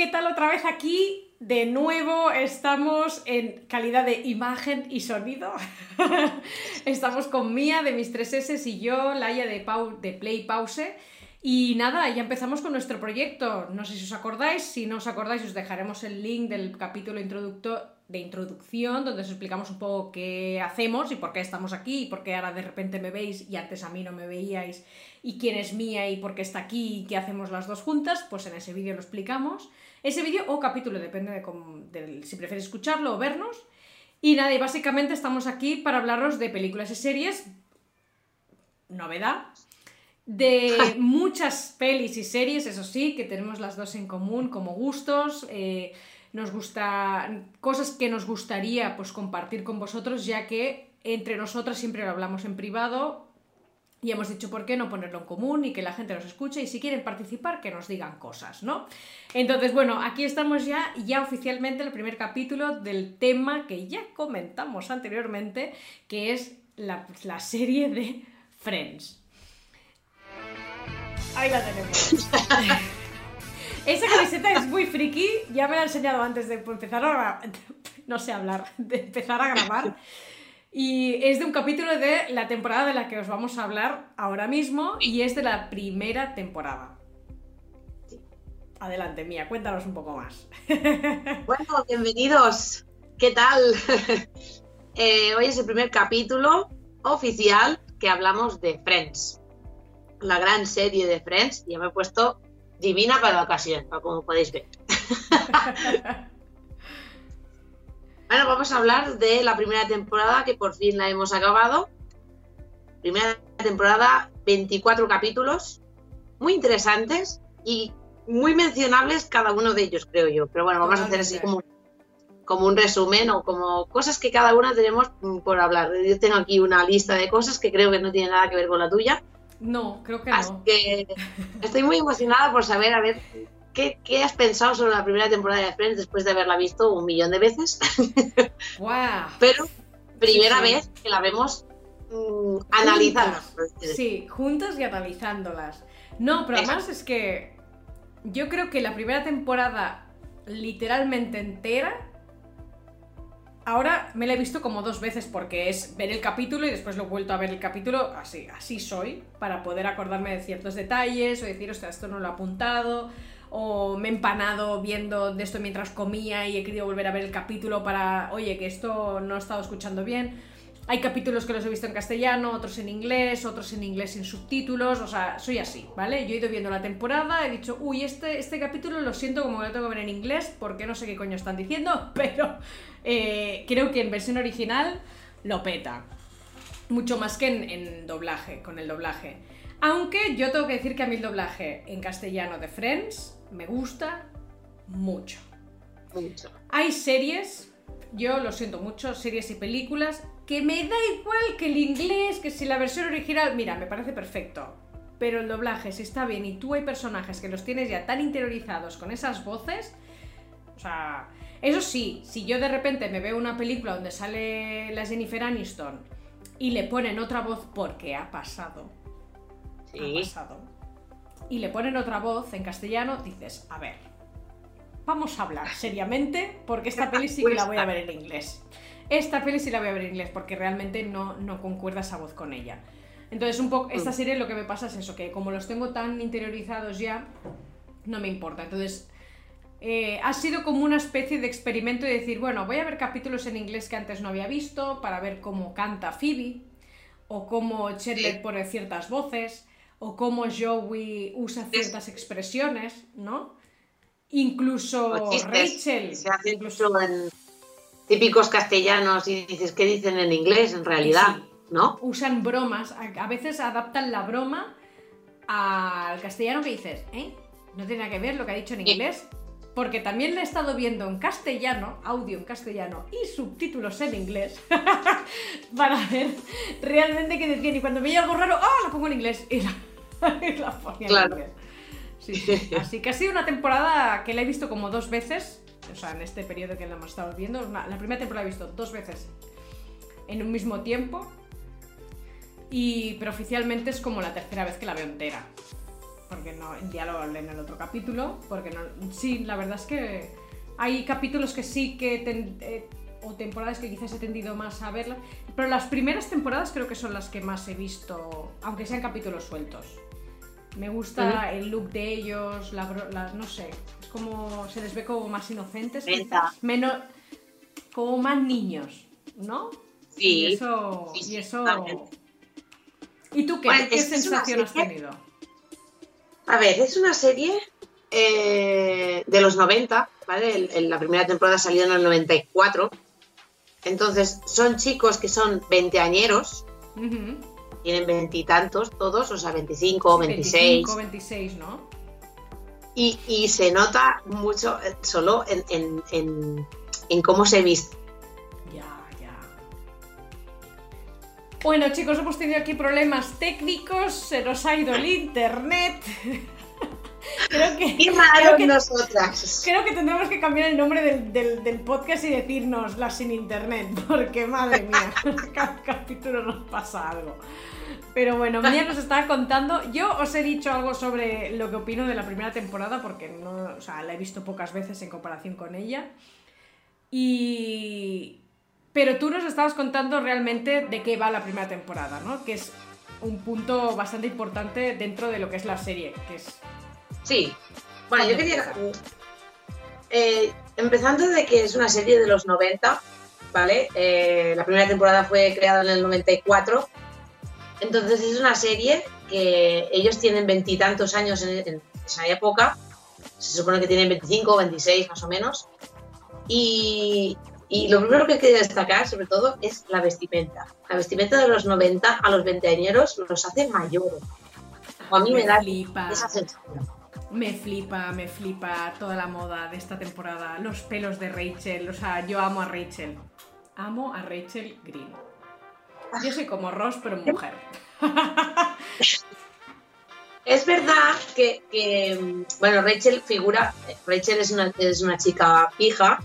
¿qué tal otra vez aquí? De nuevo estamos en calidad de imagen y sonido. estamos con Mía de mis 3S y yo, Laia de, Play Pause. Y nada, ya empezamos con nuestro proyecto. No sé si os acordáis, si no os acordáis os dejaremos el link del capítulo de introducción donde os explicamos un poco qué hacemos y por qué estamos aquí y por qué ahora de repente me veis y antes a mí no me veíais y quién es Mía y por qué está aquí y qué hacemos las dos juntas, pues en ese vídeo lo explicamos. Ese vídeo o capítulo, depende de, si prefieres escucharlo o vernos. Y nada, y básicamente estamos aquí para hablaros de películas y series. Novedad de muchas pelis y series, eso sí, que tenemos las dos en común como gustos. Eh, nos gusta cosas que nos gustaría pues compartir con vosotros, ya que entre nosotras siempre lo hablamos en privado y hemos dicho por qué no ponerlo en común y que la gente nos escuche y si quieren participar que nos digan cosas, ¿no? Entonces, bueno, aquí estamos ya, ya oficialmente en el primer capítulo del tema que ya comentamos anteriormente, que es la, la serie de Friends. Ahí la tenemos. Esa camiseta es muy friki, ya me la he enseñado antes de empezar a no sé hablar, de empezar a grabar. Y es de un capítulo de la temporada de la que os vamos a hablar ahora mismo y es de la primera temporada. Adelante, Mía, cuéntanos un poco más. Bueno, bienvenidos. ¿Qué tal? Eh, hoy es el primer capítulo oficial que hablamos de Friends la gran serie de Friends y ya me he puesto divina para la ocasión, como podéis ver. bueno, vamos a hablar de la primera temporada que por fin la hemos acabado. Primera temporada, 24 capítulos, muy interesantes y muy mencionables cada uno de ellos, creo yo. Pero bueno, vamos a hacer así como, como un resumen o como cosas que cada una tenemos por hablar. Yo tengo aquí una lista de cosas que creo que no tiene nada que ver con la tuya. No, creo que Así que estoy muy emocionada por saber, a ver, ¿qué, has pensado sobre la primera temporada de Friends después de haberla visto un millón de veces? ¡Wow! Pero primera vez que la vemos mm, analizando. Sí, juntas y analizándolas. No, pero además es que yo creo que la primera temporada literalmente entera Ahora me la he visto como dos veces porque es ver el capítulo y después lo he vuelto a ver el capítulo, así, así soy, para poder acordarme de ciertos detalles o decir, ostras, esto no lo he apuntado, o me he empanado viendo de esto mientras comía y he querido volver a ver el capítulo para, oye, que esto no he estado escuchando bien. Hay capítulos que los he visto en castellano, otros en inglés, otros en inglés sin subtítulos, o sea, soy así, ¿vale? Yo he ido viendo la temporada, he dicho, uy, este, este capítulo lo siento como que lo tengo que ver en inglés porque no sé qué coño están diciendo, pero eh, creo que en versión original lo peta. Mucho más que en, en doblaje, con el doblaje. Aunque yo tengo que decir que a mí el doblaje en castellano de Friends me gusta mucho. Mucho. Hay series, yo lo siento mucho, series y películas que me da igual que el inglés, que si la versión original, mira, me parece perfecto. Pero el doblaje, si está bien y tú hay personajes que los tienes ya tan interiorizados con esas voces, o sea, eso sí, si yo de repente me veo una película donde sale la Jennifer Aniston y le ponen otra voz porque ha pasado, ha pasado, y le ponen otra voz en castellano, dices, a ver, vamos a hablar seriamente porque esta peli sí que la voy a ver en inglés. Esta peli sí la voy a ver en inglés porque realmente no, no concuerda esa voz con ella. Entonces, un poco, esta mm. serie lo que me pasa es eso, que como los tengo tan interiorizados ya, no me importa. Entonces, eh, ha sido como una especie de experimento de decir, bueno, voy a ver capítulos en inglés que antes no había visto para ver cómo canta Phoebe, o cómo Chandler pone ciertas voces, o cómo Joey usa ciertas expresiones, ¿no? Incluso Rachel. Se hace incluso en típicos castellanos y dices, ¿qué dicen en inglés en realidad? ¿No? Usan bromas, a veces adaptan la broma al castellano que dices, ¿eh? No tiene nada que ver lo que ha dicho en inglés. Porque también le he estado viendo en castellano, audio en castellano y subtítulos en inglés, para ver realmente qué decían. Y cuando veía algo raro, ¡ah! lo pongo en inglés. Y la, ponía en inglés. Así que ha sido una temporada que la he visto como dos veces o sea, en este periodo que la hemos estado viendo, la primera temporada la he visto dos veces en un mismo tiempo, y, pero oficialmente es como la tercera vez que la veo entera. porque no, ya lo hablé en el otro capítulo, porque no, sí, la verdad es que hay capítulos que sí que, eh, o temporadas que quizás he tendido más a verlas, pero las primeras temporadas creo que son las que más he visto, aunque sean capítulos sueltos. Me gusta el look de ellos, la, no sé, es como se les ve como más inocentes, menos como más niños, ¿no? Sí. Y eso, y eso ¿Y tú qué, ¿qué sensación has tenido? A ver, es una serie eh, de los 90, ¿vale? la primera temporada salió en el 94. Entonces, son chicos que son veinteañeros, tienen veintitantos todos, o sea, 25, 26. 25, 26, ¿no? Y, se nota mucho eh, solo en, en cómo se viste Bueno, chicos, hemos tenido aquí problemas técnicos, se nos ha ido el internet. creo que. Qué creo que, nosotras. Creo que tendremos que cambiar el nombre del, podcast y decirnos la sin internet, porque madre mía, cada capítulo nos pasa algo. Pero bueno, Mía nos estaba contando. Yo os he dicho algo sobre lo que opino de la primera temporada, porque no, o sea, la he visto pocas veces en comparación con ella. Y, pero tú nos estabas contando realmente de qué va la primera temporada, ¿no? Que es un punto bastante importante dentro de lo que es la serie, que es... Sí. Bueno, yo quería... Eh, empezando de que es una serie de los 90, ¿vale? Eh, la primera temporada fue creada en el 94. Entonces es una serie que ellos tienen veintitantos años en, en, esa época. Se supone que tienen 25 o 26 más o menos. Y, y lo primero que quería destacar, sobre todo, es la vestimenta. La vestimenta de los 90 a los 20 añeros los hace mayores. O a mí me, da flipa. esa sensación. Me flipa, me flipa toda la moda de esta temporada. Los pelos de Rachel. O sea, yo amo a Rachel. Amo a Rachel Green. Yo soy como Ross, pero mujer. Es verdad que, bueno, Rachel figura, Rachel es una, es una chica fija,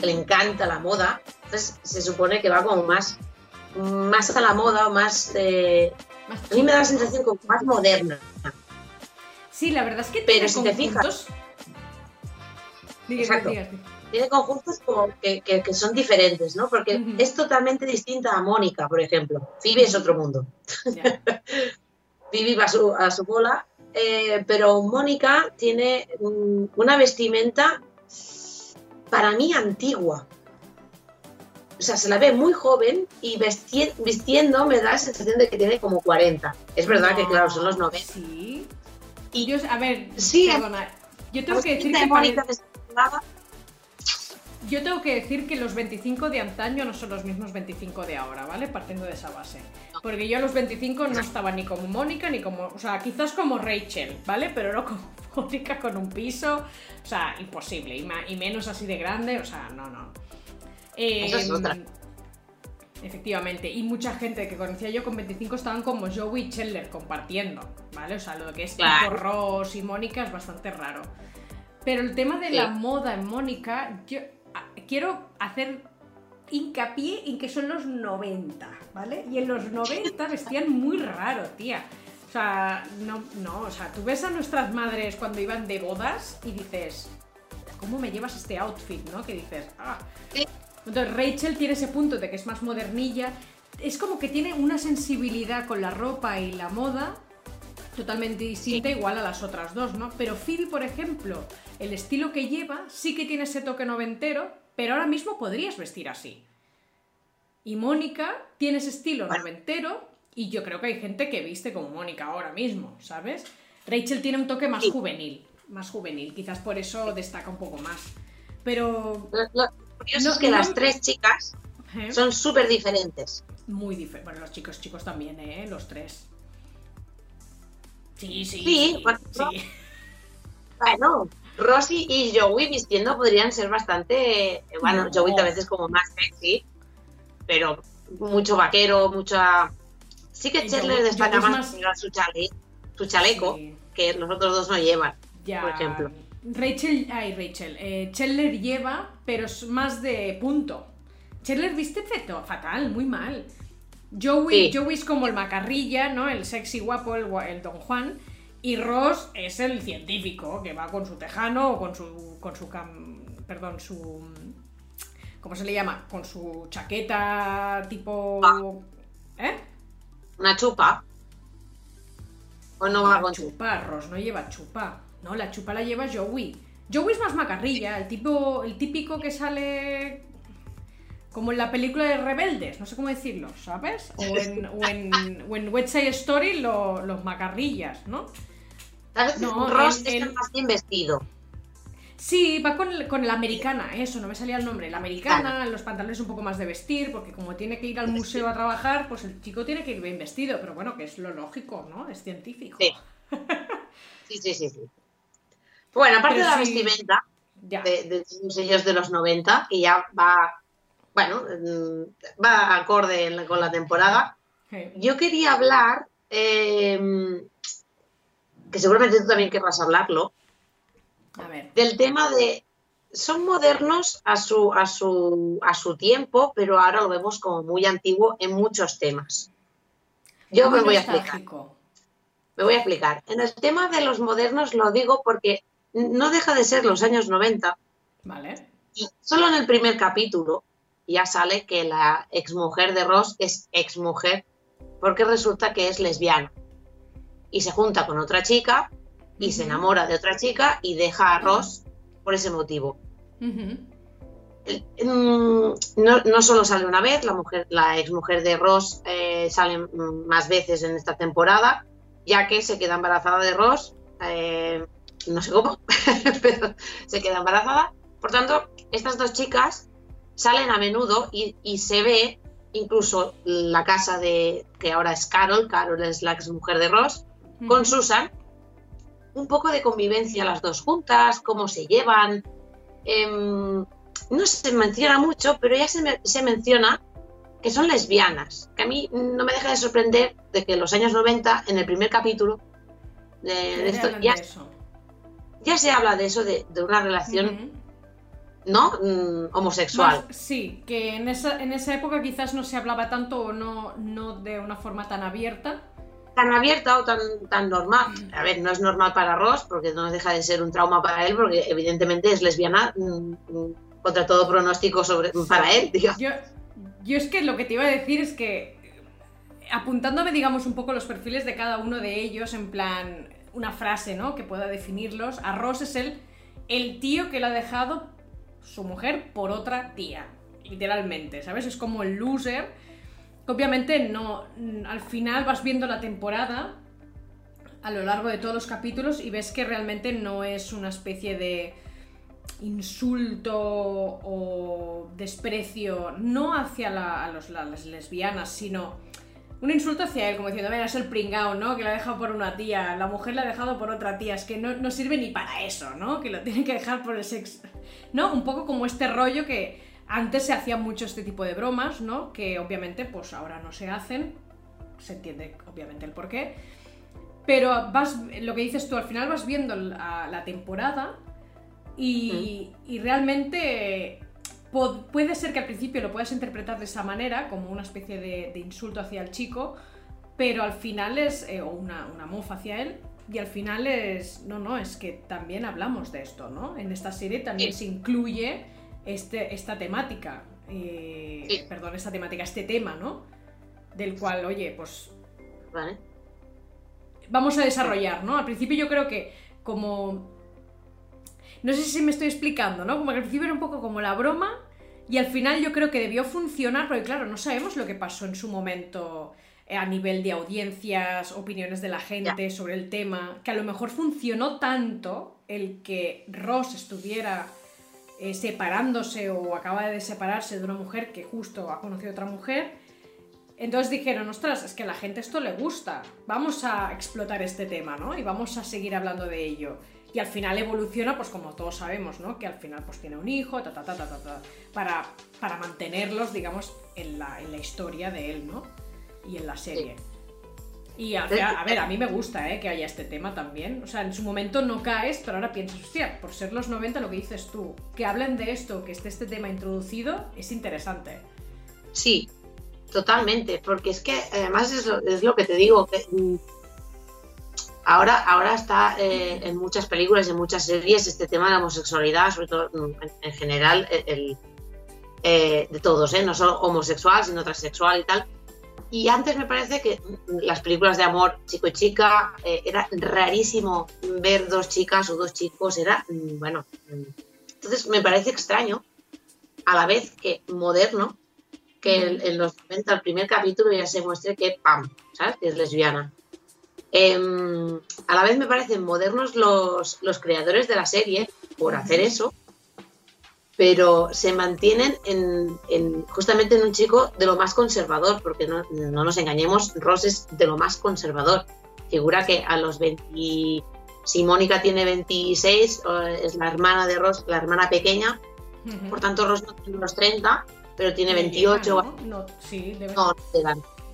que le encanta la moda. Entonces se supone que va como más, más a la moda, más, eh, a mí me da la sensación como más moderna. Sí, la verdad es que Pero si te fijas... Tiene conjuntos como que, son diferentes, ¿no? Porque es totalmente distinta a Mónica, por ejemplo. Phoebe es otro mundo. Phoebe va a su, a su bola, eh, pero Mónica tiene una vestimenta para mí antigua. O sea, se la ve muy joven y vistiendo me da la sensación de que tiene como 40. Es verdad que, claro, son los 90. Sí. Y yo, a ver, sí, perdona, yo tengo que decir que... Yo tengo que decir que los 25 de antaño no son los mismos 25 de ahora, ¿vale? Partiendo de esa base. Porque yo a los 25 no estaba ni como Mónica ni como. O sea, quizás como Rachel, ¿vale? Pero no como Mónica con un piso. O sea, imposible. Y, menos así de grande. O sea, no, no. es em, otra. Efectivamente. Y mucha gente que conocía yo con 25 estaban como Joey y Chandler compartiendo, ¿vale? O sea, lo que es tipo Ross y Mónica es bastante raro. Pero el tema de la moda en Mónica, yo quiero hacer hincapié en que son los 90, ¿vale? Y en los 90 vestían muy raro, tía. O sea, no, no, o sea, tú ves a nuestras madres cuando iban de bodas y dices, ¿cómo me llevas este outfit, no? Que dices, ah. Entonces Rachel tiene ese punto de que es más modernilla. Es como que tiene una sensibilidad con la ropa y la moda totalmente distinta igual a las otras dos, ¿no? Pero Phil, por ejemplo, el estilo que lleva sí que tiene ese toque noventero, pero ahora mismo podrías vestir así. Y Mónica tiene ese estilo noventero y yo creo que hay gente que viste como Mónica ahora mismo, ¿sabes? Rachel tiene un toque más juvenil, más juvenil, quizás por eso destaca un poco más. Pero... Lo, curioso es que las tres chicas ¿Eh? son súper diferentes. Muy diferentes. Bueno, los chicos chicos también, ¿eh? Los tres. Sí, sí. Sí, sí. Bueno, Rosy y Joey vistiendo podrían ser bastante. Bueno, Joey a veces como más sexy, pero mucho vaquero, mucha. Sí que Chandler destaca más, su, su chaleco, que los otros dos no llevan, por ejemplo. Rachel, ay, Rachel, eh, Chandler lleva, pero es más de punto. Chandler viste feto, fatal, muy mal. Joey, Joey es como el macarrilla, ¿no? El sexy guapo, el, el Don Juan. Y Ross es el científico que va con su tejano o con su. con su perdón, su. ¿Cómo se le llama? Con su chaqueta tipo. ¿Eh? Una chupa. ¿O no va con chupa? Ross no lleva chupa. No, la chupa la lleva Joey. Joey es más macarrilla, el tipo, el típico que sale como en la película de Rebeldes, no sé cómo decirlo, ¿sabes? O en, o en, West Side Story los macarrillas, ¿no? ¿Sabes? No, Ross está más bien vestido. Sí, va con, con, la americana, eso, no me salía el nombre. La americana, los pantalones un poco más de vestir, porque como tiene que ir al museo a trabajar, pues el chico tiene que ir bien vestido, pero bueno, que es lo lógico, ¿no? Es científico. Sí, sí, sí, sí. Bueno, aparte de la vestimenta de, los sellos de los 90, que ya va, bueno, mm, va acorde con la temporada, yo quería hablar, em, que seguramente tú también querrás hablarlo, del tema de son modernos a su, a, su, a su tiempo, pero ahora lo vemos como muy antiguo en muchos temas. Yo me voy a explicar. Me voy a explicar. En el tema de los modernos lo digo porque no deja de ser los años 90. Vale. Y solo en el primer capítulo ya sale que la exmujer de Ross es exmujer porque resulta que es lesbiana. Y se junta con otra chica y se enamora de otra chica y deja a Ross por ese motivo. Mm, no, solo sale una vez, la mujer, la exmujer de Ross eh, sale más veces en esta temporada, ya que se queda embarazada de Ross eh, no sé cómo, pero se queda embarazada. Por tanto, estas dos chicas salen a menudo y, se ve incluso la casa de, que ahora es Carol, Carol es la ex mujer de Ross, con Susan, un poco de convivencia las dos juntas, cómo se llevan. Em, no se menciona mucho, pero ya se, menciona que son lesbianas, que a mí no me deja de sorprender de que en los años 90, en el primer capítulo de, esto, ya, ya se habla de eso, de, una relación, ¿no? Mm, homosexual. sí, que en esa, en esa época quizás no se hablaba tanto o no, no de una forma tan abierta. Tan abierta o tan, tan normal. A ver, no es normal para Ross, porque no deja de ser un trauma para él, porque evidentemente es lesbiana mm, mm, contra todo pronóstico sobre, para él, digamos. Yo, yo es que lo que te iba a decir es que apuntándome, digamos, un poco los perfiles de cada uno de ellos, en plan, una frase, ¿no? Que pueda definirlos. A Ross es el, el tío que le ha dejado su mujer por otra tía. Literalmente, ¿sabes? Es como el loser. Obviamente no. Al final vas viendo la temporada a lo largo de todos los capítulos y ves que realmente no es una especie de insulto o desprecio, no hacia a las lesbianas, sino un insulto hacia él, como diciendo, mira, es el pringao, ¿no? Que la ha dejado por una tía, la mujer la ha dejado por otra tía, es que no, sirve ni para eso, ¿no? Que lo tienen que dejar por el sexo. ¿No? Un poco como este rollo que antes se hacía mucho este tipo de bromas, ¿no? Que obviamente, pues ahora no se hacen, se entiende obviamente el porqué. Pero vas, lo que dices tú, al final vas viendo la, temporada y, y realmente puede ser que al principio lo puedas interpretar de esa manera, como una especie de, insulto hacia el chico, pero al final es, eh, o una, mofa hacia él, y al final es, no, no, es que también hablamos de esto, ¿no? En esta serie también se incluye este, esta temática, eh, perdón, esta temática, este tema, ¿no? Del cual, oye, pues... Vale. Vamos a desarrollar, ¿no? Al principio yo creo que como no sé si me estoy explicando, ¿no? Como que al principio era un poco como la broma y al final yo creo que debió funcionar, porque claro, no sabemos lo que pasó en su momento eh, a nivel de audiencias, opiniones de la gente sobre el tema, que a lo mejor funcionó tanto el que Ross estuviera eh, separándose o acaba de separarse de una mujer que justo ha conocido a otra mujer. Entonces dijeron, ostras, es que a la gente esto le gusta, vamos a explotar este tema, ¿no? Y vamos a seguir hablando de ello y al final evoluciona, pues como todos sabemos, ¿no? Que al final pues tiene un hijo, ta, ta, ta, ta, ta, para, para mantenerlos, digamos, en la, en la historia de él, ¿no? Y en la serie. Y a, a, ver, a mí me gusta ¿eh? que haya este tema también. O sea, en su momento no caes, pero ahora piensas, hostia, por ser los 90 lo que dices tú, que hablen de esto, que esté este tema introducido, es interesante. Sí, totalmente, porque es que además es lo, es lo que te digo, que mm, ahora, ahora está eh, en muchas películas, en muchas series, este tema de la homosexualidad, sobre todo mm, en, general, el, eh, de todos, ¿eh? no solo homosexual, sino transexual y tal. Y antes me parece que las películas de amor chico y chica eh, era rarísimo ver dos chicas o dos chicos, era, mm, bueno, mm. entonces me parece extraño, a la vez que moderno, que en, los 90, el primer capítulo ya se muestre que, ¡pam!, ¿sabes? Que es lesbiana. Em, a la vez me parecen modernos los, los creadores de la serie por hacer eso, pero se mantienen en, justamente en un chico de lo más conservador, porque no, nos engañemos, Ross es de lo más conservador. Figura que a los 20, si Mónica tiene 26, es la hermana de Ross, la hermana pequeña, por tanto Ross no tiene unos 30, pero tiene 28. ¿no? No, sí, no,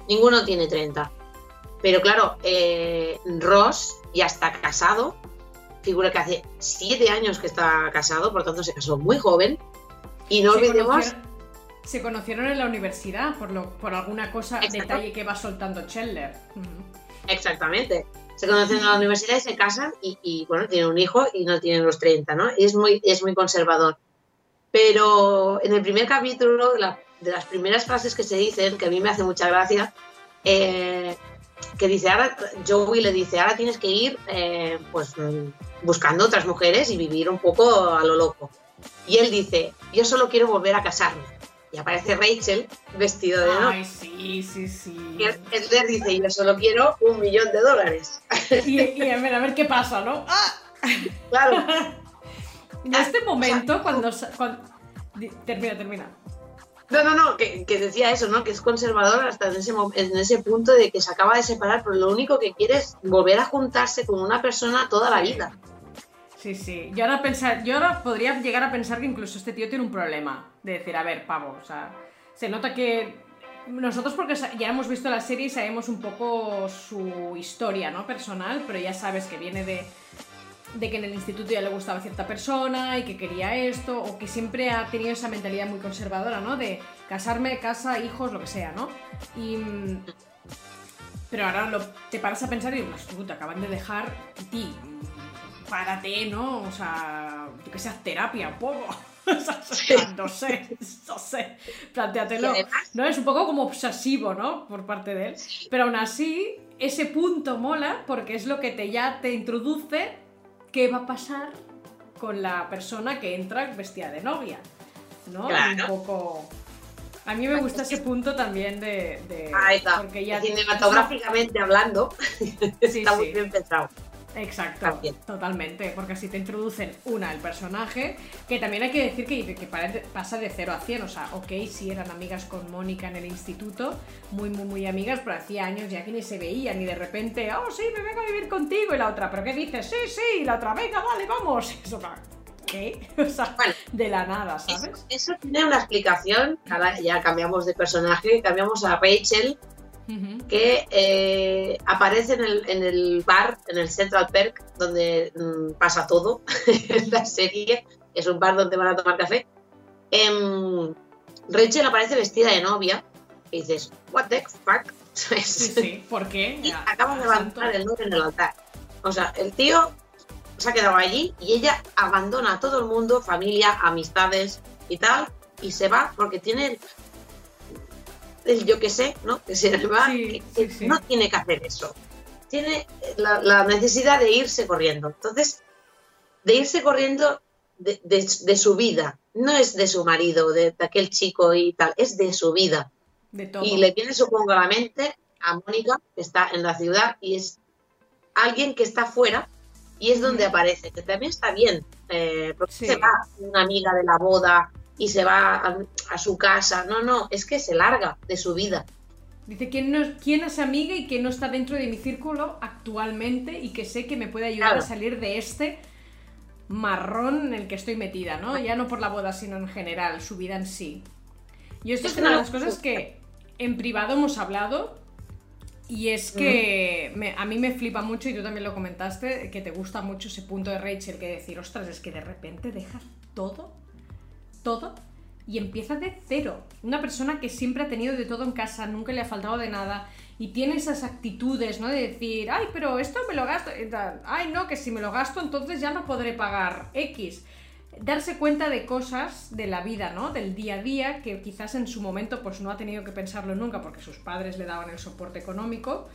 ninguno tiene 30. Pero claro, eh, Ross ya está casado, figura que hace siete años que está casado, por tanto se casó muy joven. Y no olvidemos. se conocieron en la universidad por, lo, por alguna cosa, detalle que va soltando Chandler. Exactamente. Se conocen en la universidad y se casan y, bueno, tienen un hijo y no tienen los 30, ¿no? Y es muy, es muy conservador. Pero en el primer capítulo, de las primeras frases que se dicen, que a mí me hace mucha gracia, eh, que dice, ahora, Joey le dice, ahora tienes que ir, eh, pues buscando otras mujeres y vivir un poco a lo loco. Y él dice, yo solo quiero volver a casarme. Y aparece Rachel vestido de Ay, sí, sí, sí. Y él, dice, yo solo quiero un millón de dólares. Y, a, ver, a ver qué pasa, ¿no? ¡Ah! Claro. En este momento, cuando, cuando... Termina, termina. No, no, no, que, decía eso, ¿no? Que es conservador hasta en ese, en ese punto de que se acaba de separar, pero lo único que quiere es volver a juntarse con una persona toda la vida. Sí, sí. Yo ahora, pensar, yo ahora podría llegar a pensar que incluso este tío tiene un problema. De decir, a ver, pavo, o sea, se nota que nosotros porque ya hemos visto la serie y sabemos un poco su historia, ¿no? Personal, pero ya sabes que viene de de que en el instituto ya le gustaba cierta persona y que quería esto, o que siempre ha tenido esa mentalidad muy conservadora, ¿no? De casarme, casa, hijos, lo que sea, ¿no? Y... Pero ahora lo, te paras a pensar y dices, te acaban de dejar, ti, párate, ¿no? O sea, que sea terapia un poco. no sé, no sé, planteatelo. ¿no? Es un poco como obsesivo, ¿no? Por parte de él. Pero aún así, ese punto mola porque es lo que te ya te introduce qué va a pasar con la persona que entra vestida de novia. ¿No? Un poco. A mí me gusta ese punto también de. Ahí está. Porque ya cinematográficamente hablando, está muy bien pensado. Exacto, totalmente, porque así te introducen una, el personaje, que también hay que decir que, que pasa de 0 a 100, o sea, ok, sí eran amigas con Mónica en el instituto, muy, muy, muy amigas, pero hacía años ya que ni se veían y de repente, oh, sí, me vengo a vivir contigo, y la otra, ¿pero qué dices? Sí, sí, y la otra, venga, vale, vamos. Eso, ¿qué? O sea, de la nada, ¿sabes? Eso, tiene una explicación, ahora ya cambiamos de personaje, cambiamos a Rachel, que eh, aparece en el, en el, bar, en el Central Perk, donde mm, pasa todo en la serie. Es un bar donde van a tomar café. Em, Rachel aparece vestida de novia y dices, ¿What the fuck? Sí, sí, ¿por qué? Y acaba de levantar el nombre en el altar. O sea, el tío se ha quedado allí y ella abandona a todo el mundo, familia, amistades y tal, y se va porque tiene yo que sé, ¿no? Que se va, no tiene que hacer eso. Tiene la, necesidad de irse corriendo. Entonces, de irse corriendo de, su vida. No es de su marido, de, aquel chico y tal, es de su vida. Y le viene, supongo, a la mente a Mónica, que está en la ciudad, y es alguien que está fuera y es donde aparece, que también está bien, eh, porque se va una amiga de la boda y se va a, su casa. No, no, es que se larga de su vida. Dice, ¿quién, no, ¿quién es amiga y que no está dentro de mi círculo actualmente y que sé que me puede ayudar a salir de este marrón en el que estoy metida, ¿no? Ya no por la boda, sino en general, su vida en sí. Y esto es, una de las cosas que en privado hemos hablado y es que a mí me flipa mucho, y tú también lo comentaste, que te gusta mucho ese punto de Rachel, que decir, ostras, es que de repente dejas todo todo y empieza de cero. Una persona que siempre ha tenido de todo en casa, nunca le ha faltado de nada y tiene esas actitudes, ¿no? De decir, ay, pero esto me lo gasto, ay, no, que si me lo gasto entonces ya no podré pagar X. Darse cuenta de cosas de la vida, ¿no? Del día a día, que quizás en su momento pues no ha tenido que pensarlo nunca porque sus padres le daban el soporte económico,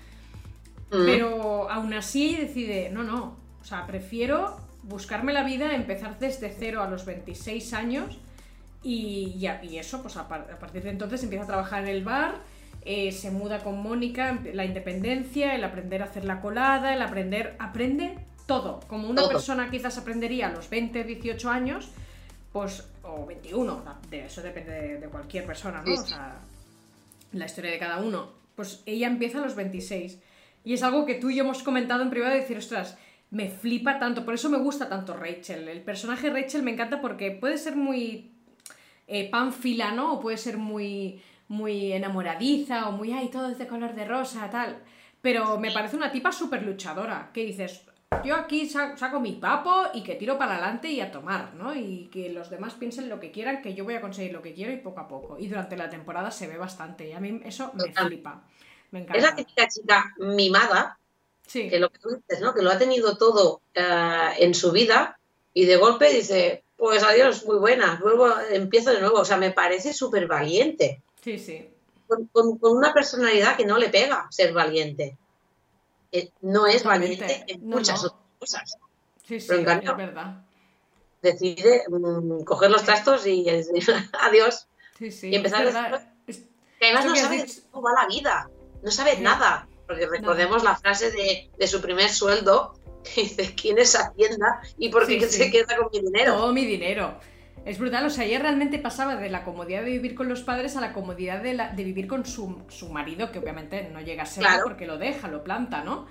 mm. pero aún así decide, no, no, o sea, prefiero buscarme la vida, empezar desde cero a los 26 años y, y eso, pues a, partir de entonces empieza a trabajar en el bar eh, se muda con Mónica, la independencia, el aprender a hacer la colada, el aprender, aprende todo. Como una persona quizás aprendería a los 20, 18 años, pues, o 21, de eso depende de, cualquier persona, ¿no? O sea, la historia de cada uno. Pues ella empieza a los 26. Y es algo que tú y yo hemos comentado en privado, de decir, ostras, me flipa tanto, por eso me gusta tanto Rachel. El personaje Rachel me encanta porque puede ser muy eh, panfila, ¿no? O puede ser muy muy enamoradiza o muy, ay, todo es de color de rosa, tal. Pero me parece una tipa súper luchadora, que dices, yo aquí saco mi papo y que tiro para adelante y a tomar, ¿no? Y que los demás piensen lo que quieran, que yo voy a conseguir lo que quiero y poco a poco. Y durante la temporada se ve bastante y a mí eso me flipa. Me encanta. Es la típica chica mimada, sí. que lo que tú dices, ¿no? Que lo ha tenido todo eh, en su vida y de golpe dice, pues adiós, muy buena, luego empiezo de nuevo. O sea, me parece súper valiente. Sí, sí. Con, una personalidad que no le pega ser valiente. Eh, no es valiente en muchas otras cosas. Sí, sí, es verdad. Decide mm, coger los trastos y adiós. Sí, sí. Y empezar a Que además no sabe cómo va la vida. No sabe nada. Porque recordemos la frase de, su primer sueldo que dice, ¿quién es Hacienda y por qué se queda con mi dinero? Todo mi dinero. Es brutal, o sea, ella realmente pasaba de la comodidad de vivir con los padres a la comodidad de, de vivir con su, marido, que obviamente no llega a ser porque lo deja, lo planta, ¿no?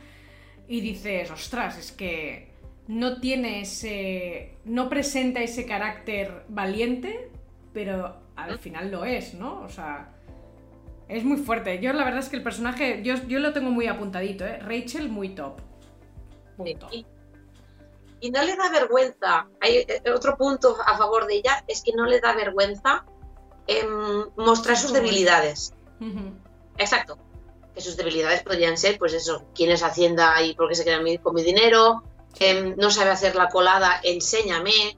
Y dices, ostras, es que no tiene ese. no presenta ese carácter valiente, pero al final lo es, ¿no? O sea. Es muy fuerte. Yo la verdad es que el personaje, yo, yo lo tengo muy apuntadito, ¿eh? Rachel muy top. Punto y no le da vergüenza. Hay eh, otro punto a favor de ella es que no le da vergüenza em, mostrar sus debilidades. Exacto. Que sus debilidades podrían ser, pues eso, quién es Hacienda y por qué se queda con mi dinero, em, no sabe hacer la colada, enséñame.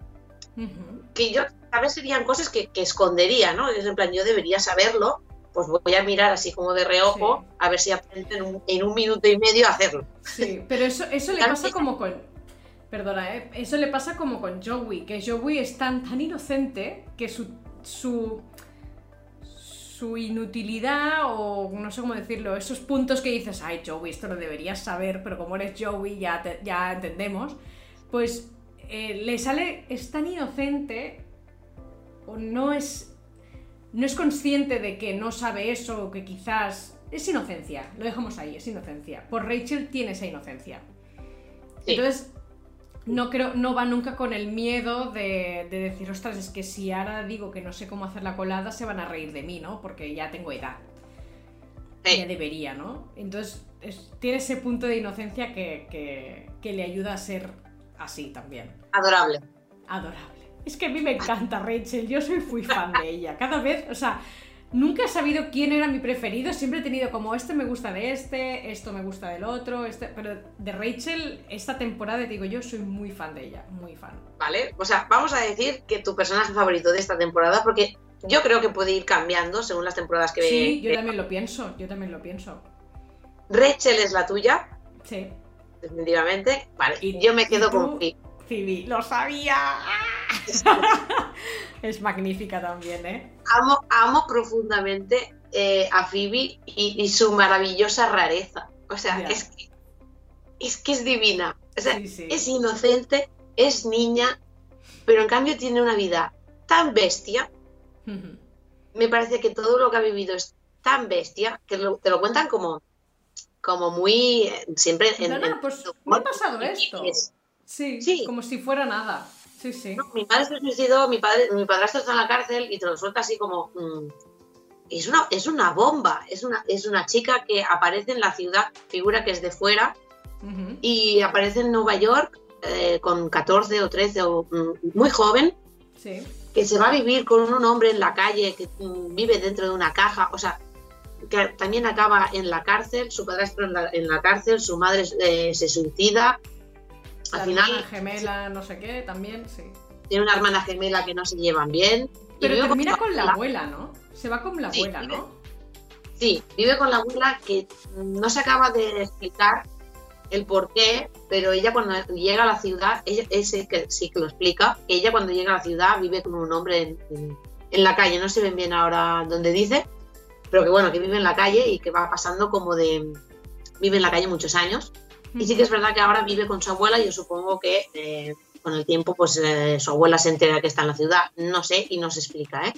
Que yo, a veces serían cosas que, escondería, ¿no? Es en plan, yo debería saberlo, pues voy a mirar así como de reojo a ver si aprendo en un, minuto y medio a hacerlo. Sí, pero eso, eso le pasa como con, Perdona, ¿eh? eso le pasa como con Joey, que Joey es tan, tan inocente que su, su, su inutilidad o no sé cómo decirlo, esos puntos que dices, ay Joey, esto lo deberías saber, pero como eres Joey ya, ya entendemos, pues eh, le sale, es tan inocente o no es, no es consciente de que no sabe eso que quizás... Es inocencia, lo dejamos ahí, es inocencia. Por Rachel tiene esa inocencia. Entonces, no creo, no va nunca con el miedo de, decir, ostras, es que si ahora digo que no sé cómo hacer la colada, se van a reír de mí, ¿no? Porque ya tengo edad. Ya debería, ¿no? Entonces, tiene ese punto de inocencia que, que le ayuda a ser así también. Adorable. Adorable. Es que a mí me encanta Rachel, yo soy muy fan de ella. Cada vez, o sea, Nunca he sabido quién era mi preferido, siempre he tenido como este me gusta de este, esto me gusta del otro, este, pero de Rachel esta temporada te digo yo soy muy fan de ella, muy fan. Vale, o sea, vamos a decir que tu personaje favorito de esta temporada porque yo creo que puede ir cambiando según las temporadas que Sí, yo también lo pienso, yo también lo pienso. Rachel es la tuya. Sí. Definitivamente. Vale, y yo me quedo con Phoebe, lo sabía. es magnífica también, ¿eh? Amo, amo profundamente eh, a Phoebe y, su maravillosa rareza. O sea, es, que, es que es divina. O sea, es inocente, es niña, pero en cambio tiene una vida tan bestia. Me parece que todo lo que ha vivido es tan bestia que te lo cuentan como, como muy eh, siempre en, no, no, pues me ha pasado esto. Sí, como si fuera nada. Sí, sí. mi padre se suicidó, mi, padre, mi padrastro está en la cárcel y te lo suelta así como... Mm, es, una, es una bomba, es una, es una chica que aparece en la ciudad, figura que es de fuera, y aparece en Nueva York eh, con 14 o 13, o, mm, muy joven. Sí. que se va a vivir con un hombre en la calle, que mm, vive dentro de una caja, o sea, que también acaba en la cárcel, su padrastro en la, en la cárcel, su madre eh, se suicida. La Al final hermana gemela, no sé qué, también, sí. tiene una hermana gemela que no se llevan bien. Pero termina con la abuela. abuela, ¿no? Se va con la Sí, abuela, vive- ¿no? Sí, vive con la abuela que no se acaba de explicar el por qué, pero ella cuando llega a la ciudad, ella, ese que sí que lo explica, que ella cuando llega a la ciudad vive con un hombre en, en- en la calle, no se ven bien ahora dónde dice, pero que bueno, que vive en la calle y que va pasando como de... vive en la calle muchos años. Y sí que es verdad que ahora vive con su abuela y yo supongo que eh, con el tiempo pues eh, su abuela se entera que está en la ciudad, no sé y no se explica, ¿eh?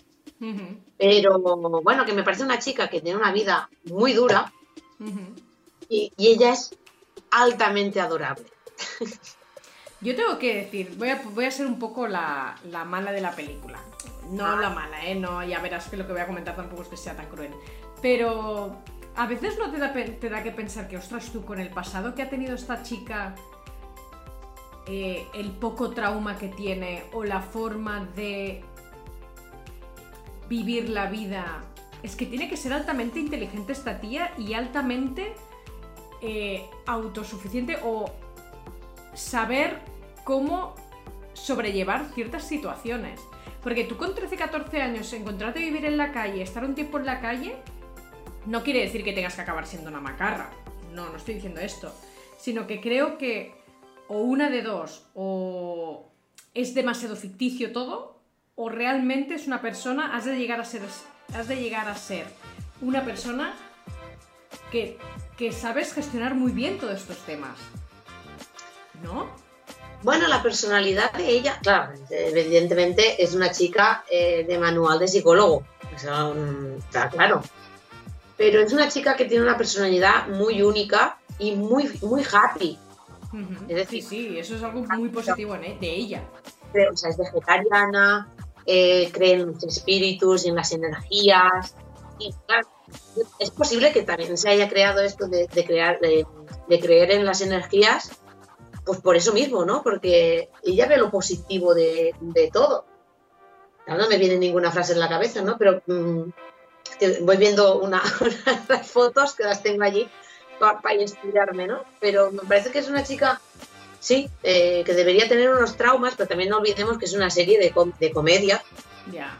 Pero bueno, que me parece una chica que tiene una vida muy dura, y ella es altamente adorable. Yo tengo que decir, voy a, voy a ser un poco la, la mala de la película. No Ah. la mala, ¿eh? No, ya verás que lo que voy a comentar tampoco es que sea tan cruel. Pero a veces no te da, que pensar que, ostras, tú con el pasado que ha tenido esta chica, eh, el poco trauma que tiene o la forma de vivir la vida, es que tiene que ser altamente inteligente esta tía y altamente eh, autosuficiente o saber cómo sobrellevar ciertas situaciones. Porque tú con 13-14 años encontrarte a vivir en la calle, estar un tiempo en la calle, no quiere decir que tengas que acabar siendo una macarra. No, no estoy diciendo esto. Sino que creo que o una de dos, o es demasiado ficticio todo, o realmente es una persona, has de llegar a ser, has de llegar a ser una persona que, que sabes gestionar muy bien todos estos temas. ¿No? Bueno, la personalidad de ella, claro, evidentemente es una chica eh, de manual de psicólogo, mm, está claro. Pero es una chica que tiene una personalidad muy única y muy, muy happy. Ujú. Es decir- sí, sí, eso es algo muy positivo en e- de ella. O sea, es vegetariana, eh, cree en los espíritus y en las energías. Y claro, es posible que también se haya creado esto de, de crear, de, de creer en las energías, pues por eso mismo, ¿no? Porque ella ve lo positivo de, de todo. No me viene ninguna frase en la cabeza, ¿no? Pero mm, que voy viendo una, unas fotos que las tengo allí para inspirarme, ¿no? Pero me parece que es una chica, sí, eh, que debería tener unos traumas, pero también no olvidemos que es una serie de, com- de comedia. Ya.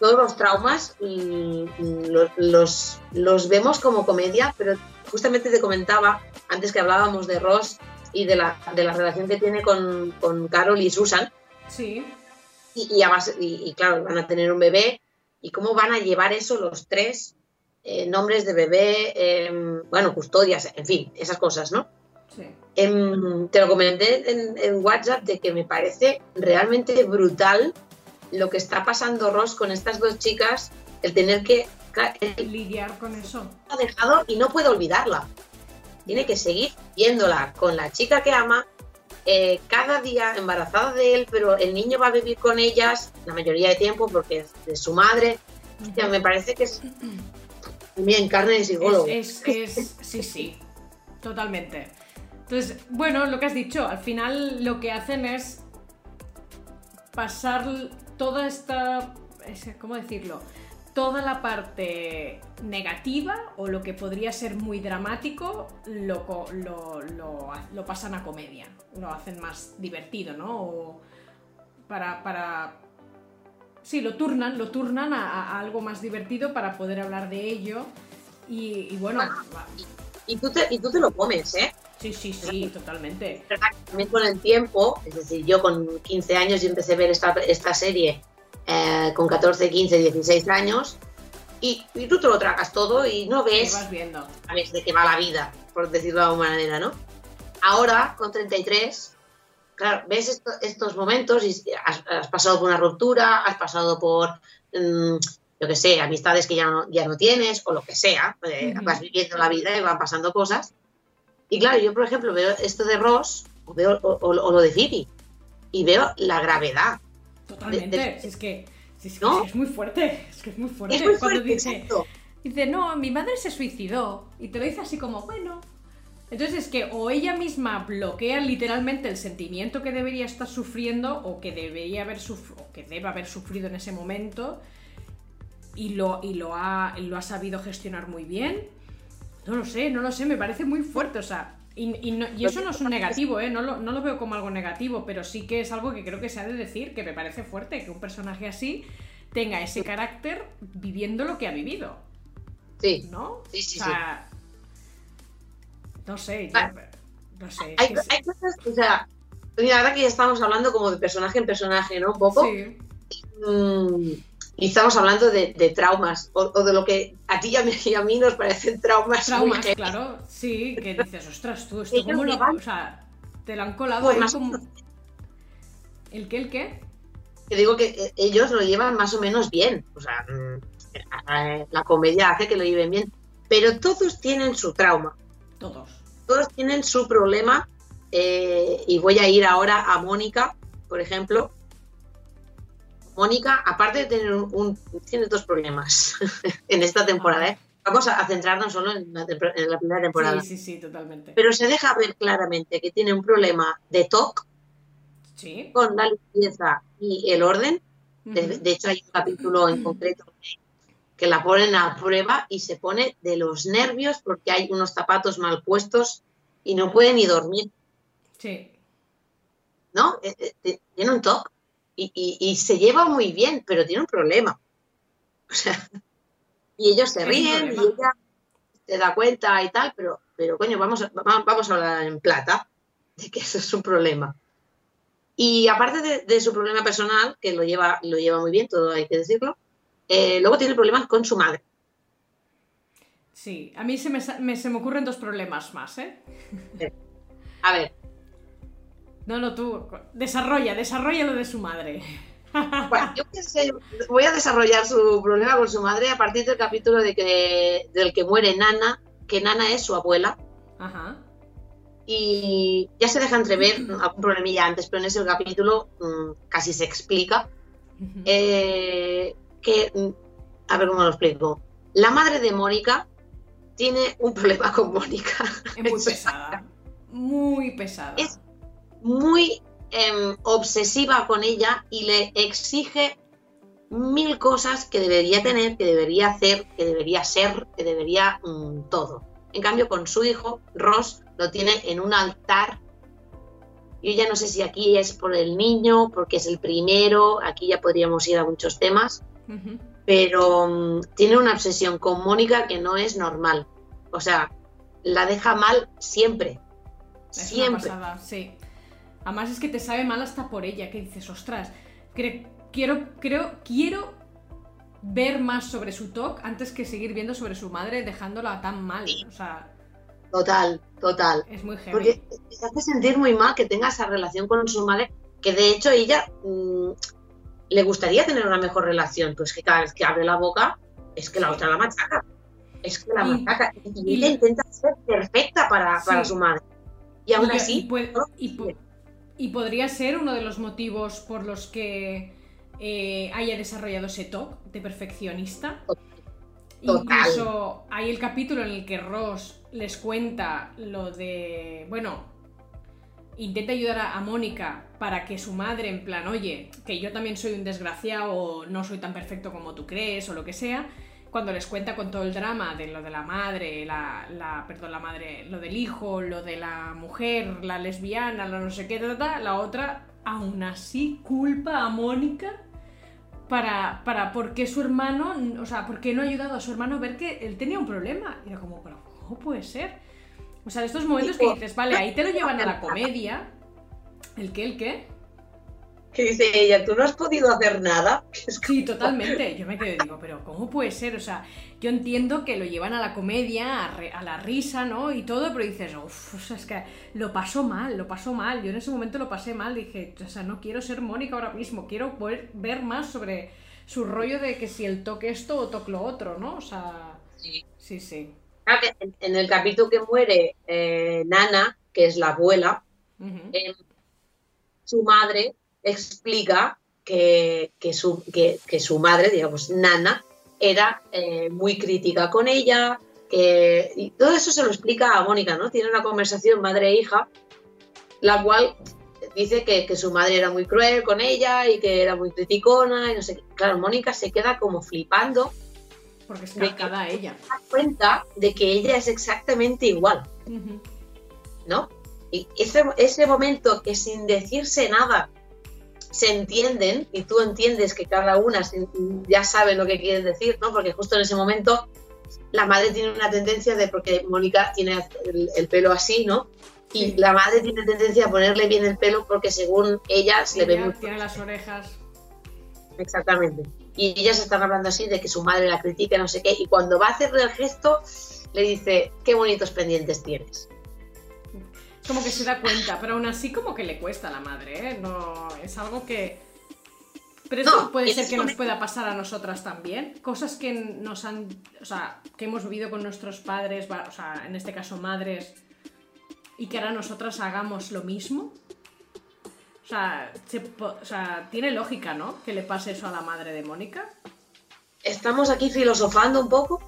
Todos los traumas mm, mm, los, los, los vemos como comedia, pero justamente te comentaba, antes que hablábamos de Ross y de la, de la relación que tiene con, con Carol y Susan, Sí. y, y, a base- y- y, claro, van a tener un bebé, y cómo van a llevar eso los tres, eh, nombres de bebé, em, bueno, custodias, en fin, esas cosas, ¿no? Sí. Em, te lo comenté en, en WhatsApp de que me parece realmente brutal lo que está pasando Ross con estas dos chicas, el tener que... Él Lidiar con eso. ha dejado y no puede olvidarla. Tiene que seguir viéndola con la chica que ama, eh, cada día embarazada de él, pero el niño va a vivir con ellas la mayoría de tiempo porque es de su madre. O sea, me parece que es bien carne de psicólogo. Es, es, es- sí, sí, totalmente. Entonces, bueno, lo que has dicho, al final lo que hacen es pasar toda esta, es- ¿cómo decirlo? Toda la parte negativa o lo que podría ser muy dramático lo, lo, lo- lo pasan a comedia, lo hacen más divertido, ¿no? O para, para Sí, lo turnan, lo turnan a, a algo más divertido para poder hablar de ello. Y, y bueno, Y tú, te, y tú te lo comes, ¿eh? sí, sí, sí, totalmente. También con el tiempo, es decir, yo con 15 años yo empecé a ver esta, esta serie eh, con 14, 15, 16 años y, y tú te lo tragas todo y no ves, vas viendo. sabes de qué va la vida, por decirlo de alguna manera, ¿no? Ahora, con 33, claro, ves esto- estos momentos y has, has pasado por una ruptura, has pasado por, mm, yo qué sé, amistades que ya no, ya no tienes o lo que sea, eh, vas viviendo la vida y van pasando cosas. Y claro, yo, por ejemplo, veo esto de Ross o, veo, o, o- o lo de Phoebe y veo la gravedad. Totalmente. De- de- Si es que, si es, que ¿No? es muy fuerte. Es que es muy fuerte. Es muy Cuando dice, exacto. dice, no, mi madre se suicidó. Y te lo dice así como, bueno, Entonces es que o ella misma bloquea literalmente el sentimiento que debería estar sufriendo o que debería haber o que debe haber sufrido en ese momento y lo, y lo, ha, lo ha sabido gestionar muy bien. No lo sé, no lo sé, me parece muy fuerte, o sea, y, y, eso no es un negativo, ¿eh? No lo, no lo, veo como algo negativo, pero sí que es algo que creo que se ha de decir, que me parece fuerte, que un personaje así tenga ese carácter viviendo lo que ha vivido. Sí. ¿No? Sí, sí, o sea, no sé, ah, no sé. Hay, hay, cosas, o sea, mira, ahora que ya estamos hablando como de personaje en personaje, ¿no? Un poco. Sí. Mm, y estamos hablando de, traumas, o, de lo que a ti y a mí, nos parecen traumas. Traumas, claro, sí, que dices, ostras, tú, esto cómo lo. O sea, te lo han colado ahí como. ¿El qué, el qué? Que digo que eh, ellos lo llevan más o menos bien. O sea, mm, la comedia hace que lo lleven bien. Pero todos tienen su trauma. Todos. Todos tienen su problema. Eh, y voy a ir ahora a Mónica, por ejemplo, Mónica, aparte de tener un, tiene dos problemas en esta temporada. ¿eh? Vamos a, centrarnos solo en la, primera temporada. Sí, sí, sí, totalmente. Pero se deja ver claramente que tiene un problema de TOC con la limpieza y el orden. de, hecho, hay un capítulo en concreto que la ponen a prueba y se pone de los nervios porque hay unos zapatos mal puestos y no puede ni dormir. Sí. ¿No? Eh, eh, tiene un TOC y, se lleva muy bien, pero tiene un problema. O sea, y ellos se ríen y ella se da cuenta y tal, pero, pero coño, vamos, vamos a hablar en plata de que eso es un problema. Y aparte de, su problema personal, que lo lleva, lo lleva muy bien, todo hay que decirlo, eh, luego tiene problemas con su madre. Sí, a mí se me, se me ocurren dos problemas más, ¿eh? A ver, no, no, tú. Desarrolla, desarrolla lo de su madre. Bueno, yo voy a desarrollar su problema con su madre a partir del capítulo de que, del que muere Nana, que Nana es su abuela. Ajá. Y ya se deja entrever algún problemilla antes, pero en ese capítulo mm, casi se explica eh, que, mm, a ver cómo lo explico. La madre de Mónica tiene un problema con Mónica. Es muy pesada. Muy pesada muy em, obsesiva con ella y le exige mil cosas que debería tener, que debería hacer, que debería ser, que debería mm, todo. En cambio, con su hijo, Ross lo tiene en un altar. Yo ya no sé si aquí es por el niño, porque es el primero, aquí ya podríamos ir a muchos temas, pero mm, tiene una obsesión con Mónica que no es normal. O sea, la deja mal siempre. siempre. sí. Además es que te sabe mal hasta por ella, que dices, ostras, quiero, creo, quiero ver más sobre su talk antes que seguir viendo sobre su madre dejándola tan mal. O sea. Total, total. Es muy heavy. Porque te hace sentir muy mal que tenga esa relación con su madre, que de hecho ella mm, le gustaría tener una mejor relación, pues que cada vez que abre la boca es que la otra la machaca. Es que la machaca. Y, ella intenta ser perfecta para, su madre. Y aún así. Y podría ser uno de los motivos por los que eh, haya desarrollado ese TOC de perfeccionista. Incluso hay el capítulo en el que Ross les cuenta lo de. Bueno, intenta ayudar a, Mónica para que su madre, en plan, oye, que yo también soy un desgraciado, o no soy tan perfecto como tú crees, o lo que sea cuando les cuenta con todo el drama de lo de la madre, la, la perdón, la madre, lo del hijo, lo de la mujer, la lesbiana, la no sé qué, la otra aún así culpa a Mónica para, para por qué su hermano, o sea, por qué no ha ayudado a su hermano a ver que él tenía un problema. Y era como, pero ¿cómo puede ser? O sea, de estos momentos que dices, vale, ahí te lo llevan a la comedia. ¿El qué? ¿El qué? Que dice ella, ¿tú no has podido hacer nada? Sí, totalmente. Yo me quedo y digo, pero ¿cómo puede ser? O sea, yo entiendo que lo llevan a la comedia, a, la risa, ¿no? Y todo, pero dices, uff, o sea, es que lo pasó mal, lo pasó mal. Yo en ese momento lo pasé mal, dije, o sea, no quiero ser Mónica ahora mismo, quiero poder ver más sobre su rollo de que si el toque esto o toque lo otro, ¿no? O sea, sí, sí. sí. en, el capítulo que muere eh, Nana, que es la abuela, em, su madre explica que, su, que, su, madre, digamos, Nana, era eh, muy crítica con ella, que y todo eso se lo explica a Mónica, ¿no? Tiene una conversación madre e hija, la cual dice que, que, su madre era muy cruel con ella y que era muy criticona y no sé qué. Claro, Mónica se queda como flipando. Porque es calcada ella. Se da cuenta de que ella es exactamente igual. ¿No? Y ese, ese momento que sin decirse nada se entienden y tú entiendes que cada una ya sabe lo que quieren decir, ¿no? Porque justo en ese momento la madre tiene una tendencia de, porque Mónica tiene el, pelo así, ¿no? Y la madre tiene tendencia a ponerle bien el pelo porque según ella se le ve muy... Tiene las orejas. Exactamente. Y ellas están hablando así de que su madre la critica, no sé qué, y cuando va a hacerle el gesto, le dice, qué bonitos pendientes tienes. Como que se da cuenta, pero aún así como que le cuesta a la madre, ¿eh? No, es algo que pero eso puede ser que nos pueda pasar a nosotras también. Cosas que nos han. O sea, que hemos vivido con nuestros padres, o sea, en este caso madres, y que ahora nosotras hagamos lo mismo. O sea, o sea, tiene lógica, ¿no? Que le pase eso a la madre de Mónica. Estamos aquí filosofando un poco.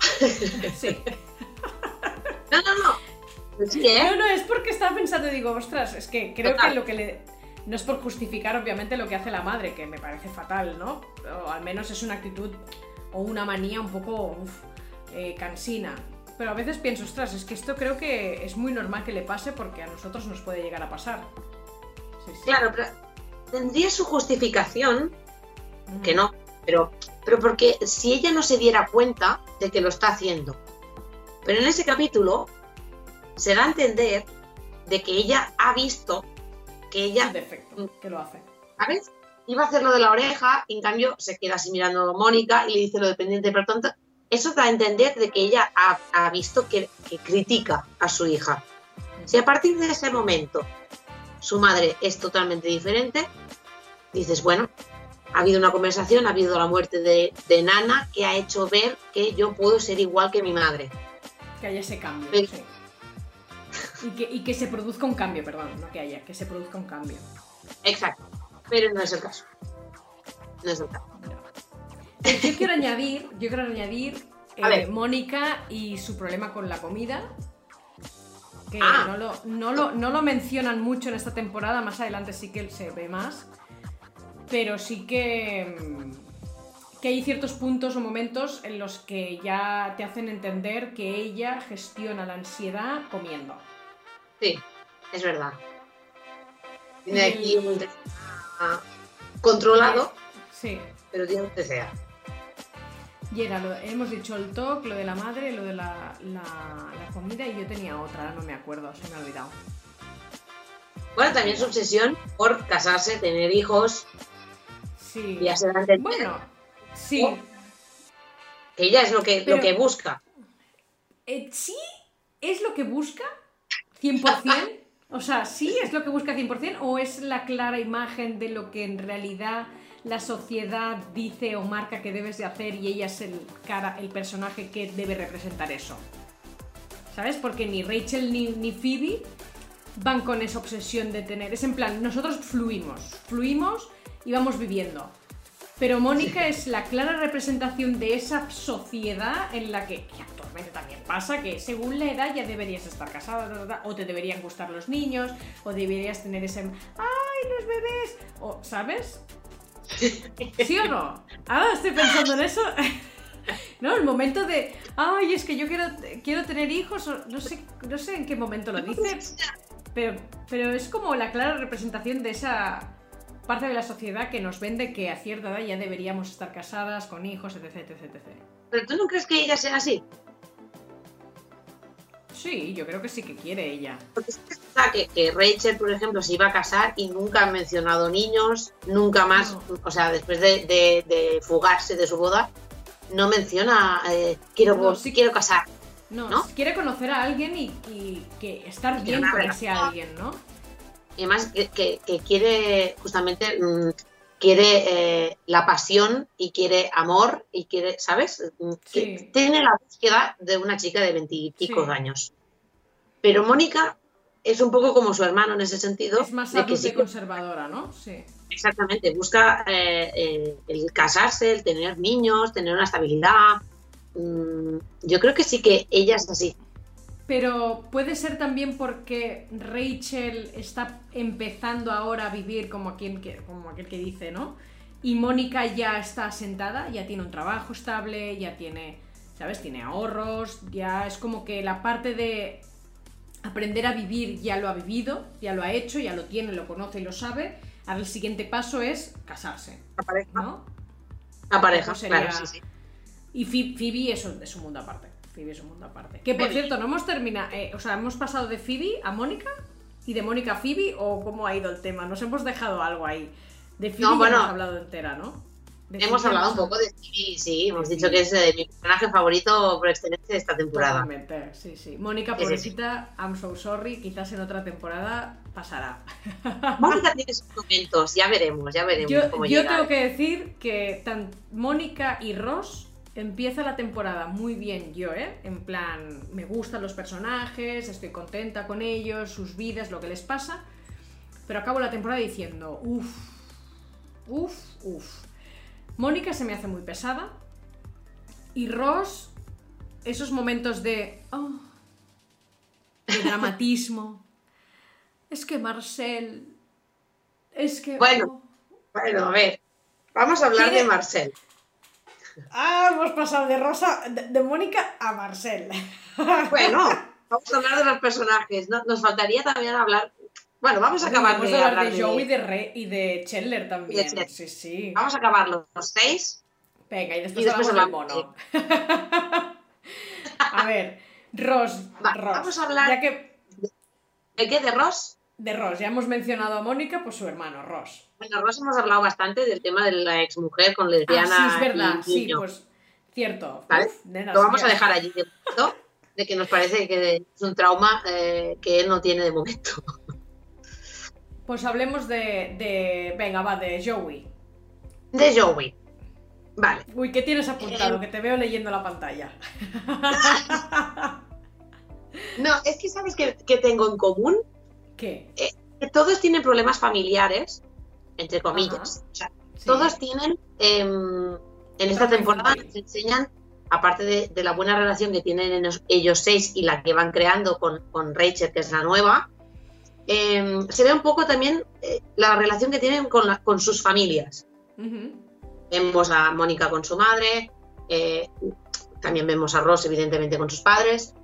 Sí. no, no, no. Sí, ¿eh? No, no, es porque estaba pensando digo, ostras, es que creo que lo que le no es por justificar, obviamente, lo que hace la madre, que me parece fatal, ¿no? O al menos es una actitud o una manía un poco eh, cansina. Pero a veces pienso, ostras, es que esto creo que es muy normal que le pase porque a nosotros nos puede llegar a pasar. Claro, pero tendría su justificación, que no, pero, pero porque si ella no se diera cuenta de que lo está haciendo. Pero en ese capítulo se da a entender de que ella ha visto que ella... Defecto, que lo hace. ¿Sabes? Iba a hacer lo de la oreja y en cambio se queda así mirando a Mónica y le dice lo dependiente, pero tanto, eso da a entender de que ella ha, visto que, critica a su hija. Si a partir de ese momento su madre es totalmente diferente, dices, bueno, ha habido una conversación, ha habido la muerte de, Nana que ha hecho ver que yo puedo ser igual que mi madre. Que haya ese cambio. Y que, se produzca un cambio, perdón, no que haya, que se produzca un cambio. Exacto, pero no es el caso. No es el caso. Yo quiero añadir, yo quiero añadir eh, Mónica y su problema con la comida. Que ah. no, lo, no, lo, no lo mencionan mucho en esta temporada, más adelante sí que se ve más. Pero sí que mm, que hay ciertos puntos o momentos en los que ya te hacen entender que ella gestiona la ansiedad comiendo. Sí, es verdad. Tiene aquí un controlado, sí. pero tiene un TCA. Y era, lo, hemos dicho el TOC, lo de la madre, lo de la, comida y yo tenía otra, no me acuerdo, se me ha olvidado. Bueno, también su obsesión por casarse, tener hijos. Sí. Y ya se Bueno, Sí. ella es lo que, lo que busca. Eh, sí, es lo que busca, 100%. o sea, sí es lo que busca 100% o es la clara imagen de lo que en realidad la sociedad dice o marca que debes de hacer y ella es el cara, el personaje que debe representar eso. ¿Sabes? Porque ni Rachel ni, ni Phoebe van con esa obsesión de tener. Es en plan, nosotros fluimos, fluimos y vamos viviendo. Pero Mónica es la clara representación de esa sociedad en la que, también pasa, que según la edad ya deberías estar casada, o te deberían gustar los niños, o deberías tener ese... ¡Ay, los bebés! O, ¿Sabes? ¿Sí o no? Ahora estoy pensando en eso. ¿No? El momento de, ay, es que yo quiero, quiero tener hijos, no sé, no sé en qué momento lo dice, pero, pero es como la clara representación de esa parte de la sociedad que nos vende que a cierta edad ya deberíamos estar casadas, con hijos, etc, etc, etc. ¿Pero tú no crees que ella sea así? Sí, yo creo que sí que quiere ella. Porque es que, que Rachel, por ejemplo, se iba a casar y nunca ha mencionado niños, nunca más, o sea, después de, fugarse de su boda, no menciona eh, quiero, quiero casar. No, quiere conocer a alguien y, que estar bien con ese alguien, ¿no? y además que, quiere justamente mm, quiere eh, la pasión y quiere amor y quiere, ¿sabes? Mm, tiene la búsqueda de una chica de veintipico años. Pero Mónica es un poco como su hermano en ese sentido. Es más de que conservadora, ¿no? Sí. Exactamente, busca eh, eh, el casarse, el tener niños, tener una estabilidad, mm, yo creo que sí que ella es así. Pero puede ser también porque Rachel está empezando ahora a vivir como aquel que, como aquel que dice, ¿no? Y Mónica ya está sentada, ya tiene un trabajo estable, ya tiene, ¿sabes? Tiene ahorros, ya es como que la parte de aprender a vivir ya lo ha vivido, ya lo ha hecho, ya lo tiene, lo conoce y lo sabe. Ahora el siguiente paso es casarse. La pareja. ¿no? La pareja, Eso sería- claro, sí, sí. Y Phoe- Phoebe es un, es un mundo aparte. Phoebe es un mundo aparte. Que por Phoebe. cierto, no hemos terminado. o sea, hemos pasado de Phoebe a Mónica y de Mónica a Phoebe o cómo ha ido el tema. Nos hemos dejado algo ahí. De Phoebe No, bueno. hemos hablado entera, ¿no? De Hemos Phoebe hablado un poco de sí, sí, hemos dicho que es eh, mi personaje favorito por excelencia de esta temporada. Totalmente, sí, sí. Mónica, Sí, sí, pobrecita, I'm so sorry. Quizás en otra temporada pasará. Mónica tiene sus momentos, ya veremos, ya veremos Yo, cómo yo llega. tengo que decir que tan Mónica y Ross empieza la temporada muy bien yo, ¿eh? En plan, me gustan los personajes, estoy contenta con ellos, sus vidas, lo que les pasa. Pero acabo la temporada diciendo, uff, uff, uff. Mónica se me hace muy pesada. Y Ross, esos momentos de... oh, de dramatismo. Es que Marcel... Es que... Bueno. oh, Bueno, a ver, vamos a hablar de Marcel. Ah, hemos pasado de Rosa, de, de Mónica a Marcel. Bueno, vamos a hablar de los personajes. ¿no? Nos faltaría también hablar. Bueno, vamos a acabar Vamos de, a hablar de de- Joe y de, Re- y de Chandler también. De. Sí, sí. Vamos a acabar los, los seis. Venga, y después, y después hablamos del mono. a ver, Ross. Va, Ross. vamos a hablar- Ya que ¿De qué? ¿De Ross? De Ross ya hemos mencionado a Mónica, pues su hermano, Ross. Bueno, Ross hemos hablado bastante del tema de la exmujer con Ah, lesbiana. sí, es verdad, y sí, pues cierto. ¿Vale? Uf, Lo vamos a dejar allí de momento, de que nos parece que es un trauma eh, que él no tiene de momento. Pues hablemos de, de. Venga, va, de Joey. De Joey. Vale. Uy, ¿qué tienes apuntado? Eh, Que te veo leyendo la pantalla. No, es que sabes que, que tengo en común ¿Qué? que todos tienen problemas familiares, entre comillas. O sea, Sí. todos tienen, em, en esta temporada nos enseñan, aparte de, de la buena relación que tienen en los- ellos seis y la que van creando con, con Rachel, que es la nueva, em, se ve un poco también eh, la relación que tienen con, la- con sus familias. Vemos a Mónica con su madre, eh, también vemos a Ross, evidentemente, con sus padres.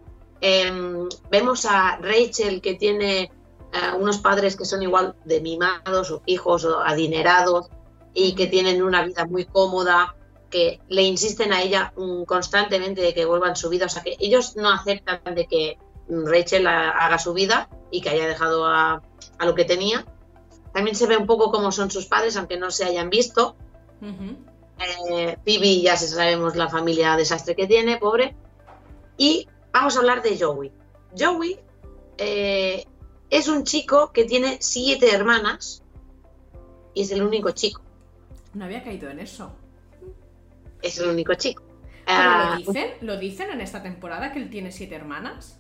Em, vemos a Rachel, que tiene eh, unos padres que son igual de mimados o hijos o adinerados y que tienen una vida muy cómoda, que le insisten a ella mm, constantemente de que vuelvan su vida. O sea, que ellos no aceptan de que mm, Rachel ha- haga su vida y que haya dejado a, a lo que tenía. También se ve un poco cómo son sus padres, aunque no se hayan visto. Ujú. Eh, Phoebe ya sabemos la familia desastre que tiene, pobre. Y vamos a hablar de Joey. Joey eh, es un chico que tiene siete hermanas y es el único chico. No había caído en eso. Es el único chico. Pero Ah, lo dicen, lo dicen en esta temporada que él tiene siete hermanas.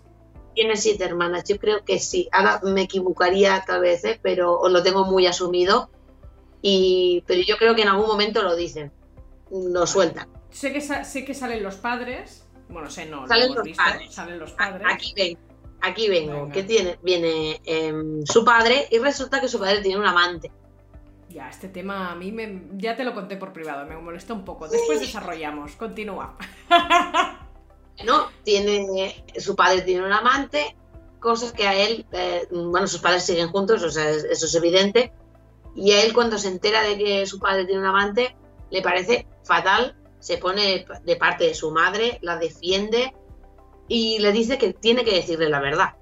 tiene siete hermanas, yo creo que sí. Ahora me equivocaría tal vez, ¿eh? pero lo tengo muy asumido. Y, pero yo creo que en algún momento lo dicen, lo sueltan. Sé que, sé que salen los padres. Bueno, sé, no, lo Salen hemos los visto. padres. Salen los padres. Aquí vengo, aquí vengo. Venga. Que tiene, viene em, su padre y resulta que su padre tiene un amante. Ya, este tema a mí me, ya te lo conté por privado, me molesta un poco. Después desarrollamos, continúa. ¿no? Tiene, su padre tiene un amante, cosas que a él, eh, bueno, sus padres siguen juntos, o sea, es- eso es evidente. Y a él cuando se entera de que su padre tiene un amante, le parece fatal, se pone de parte de su madre, la defiende y le dice que tiene que decirle la verdad.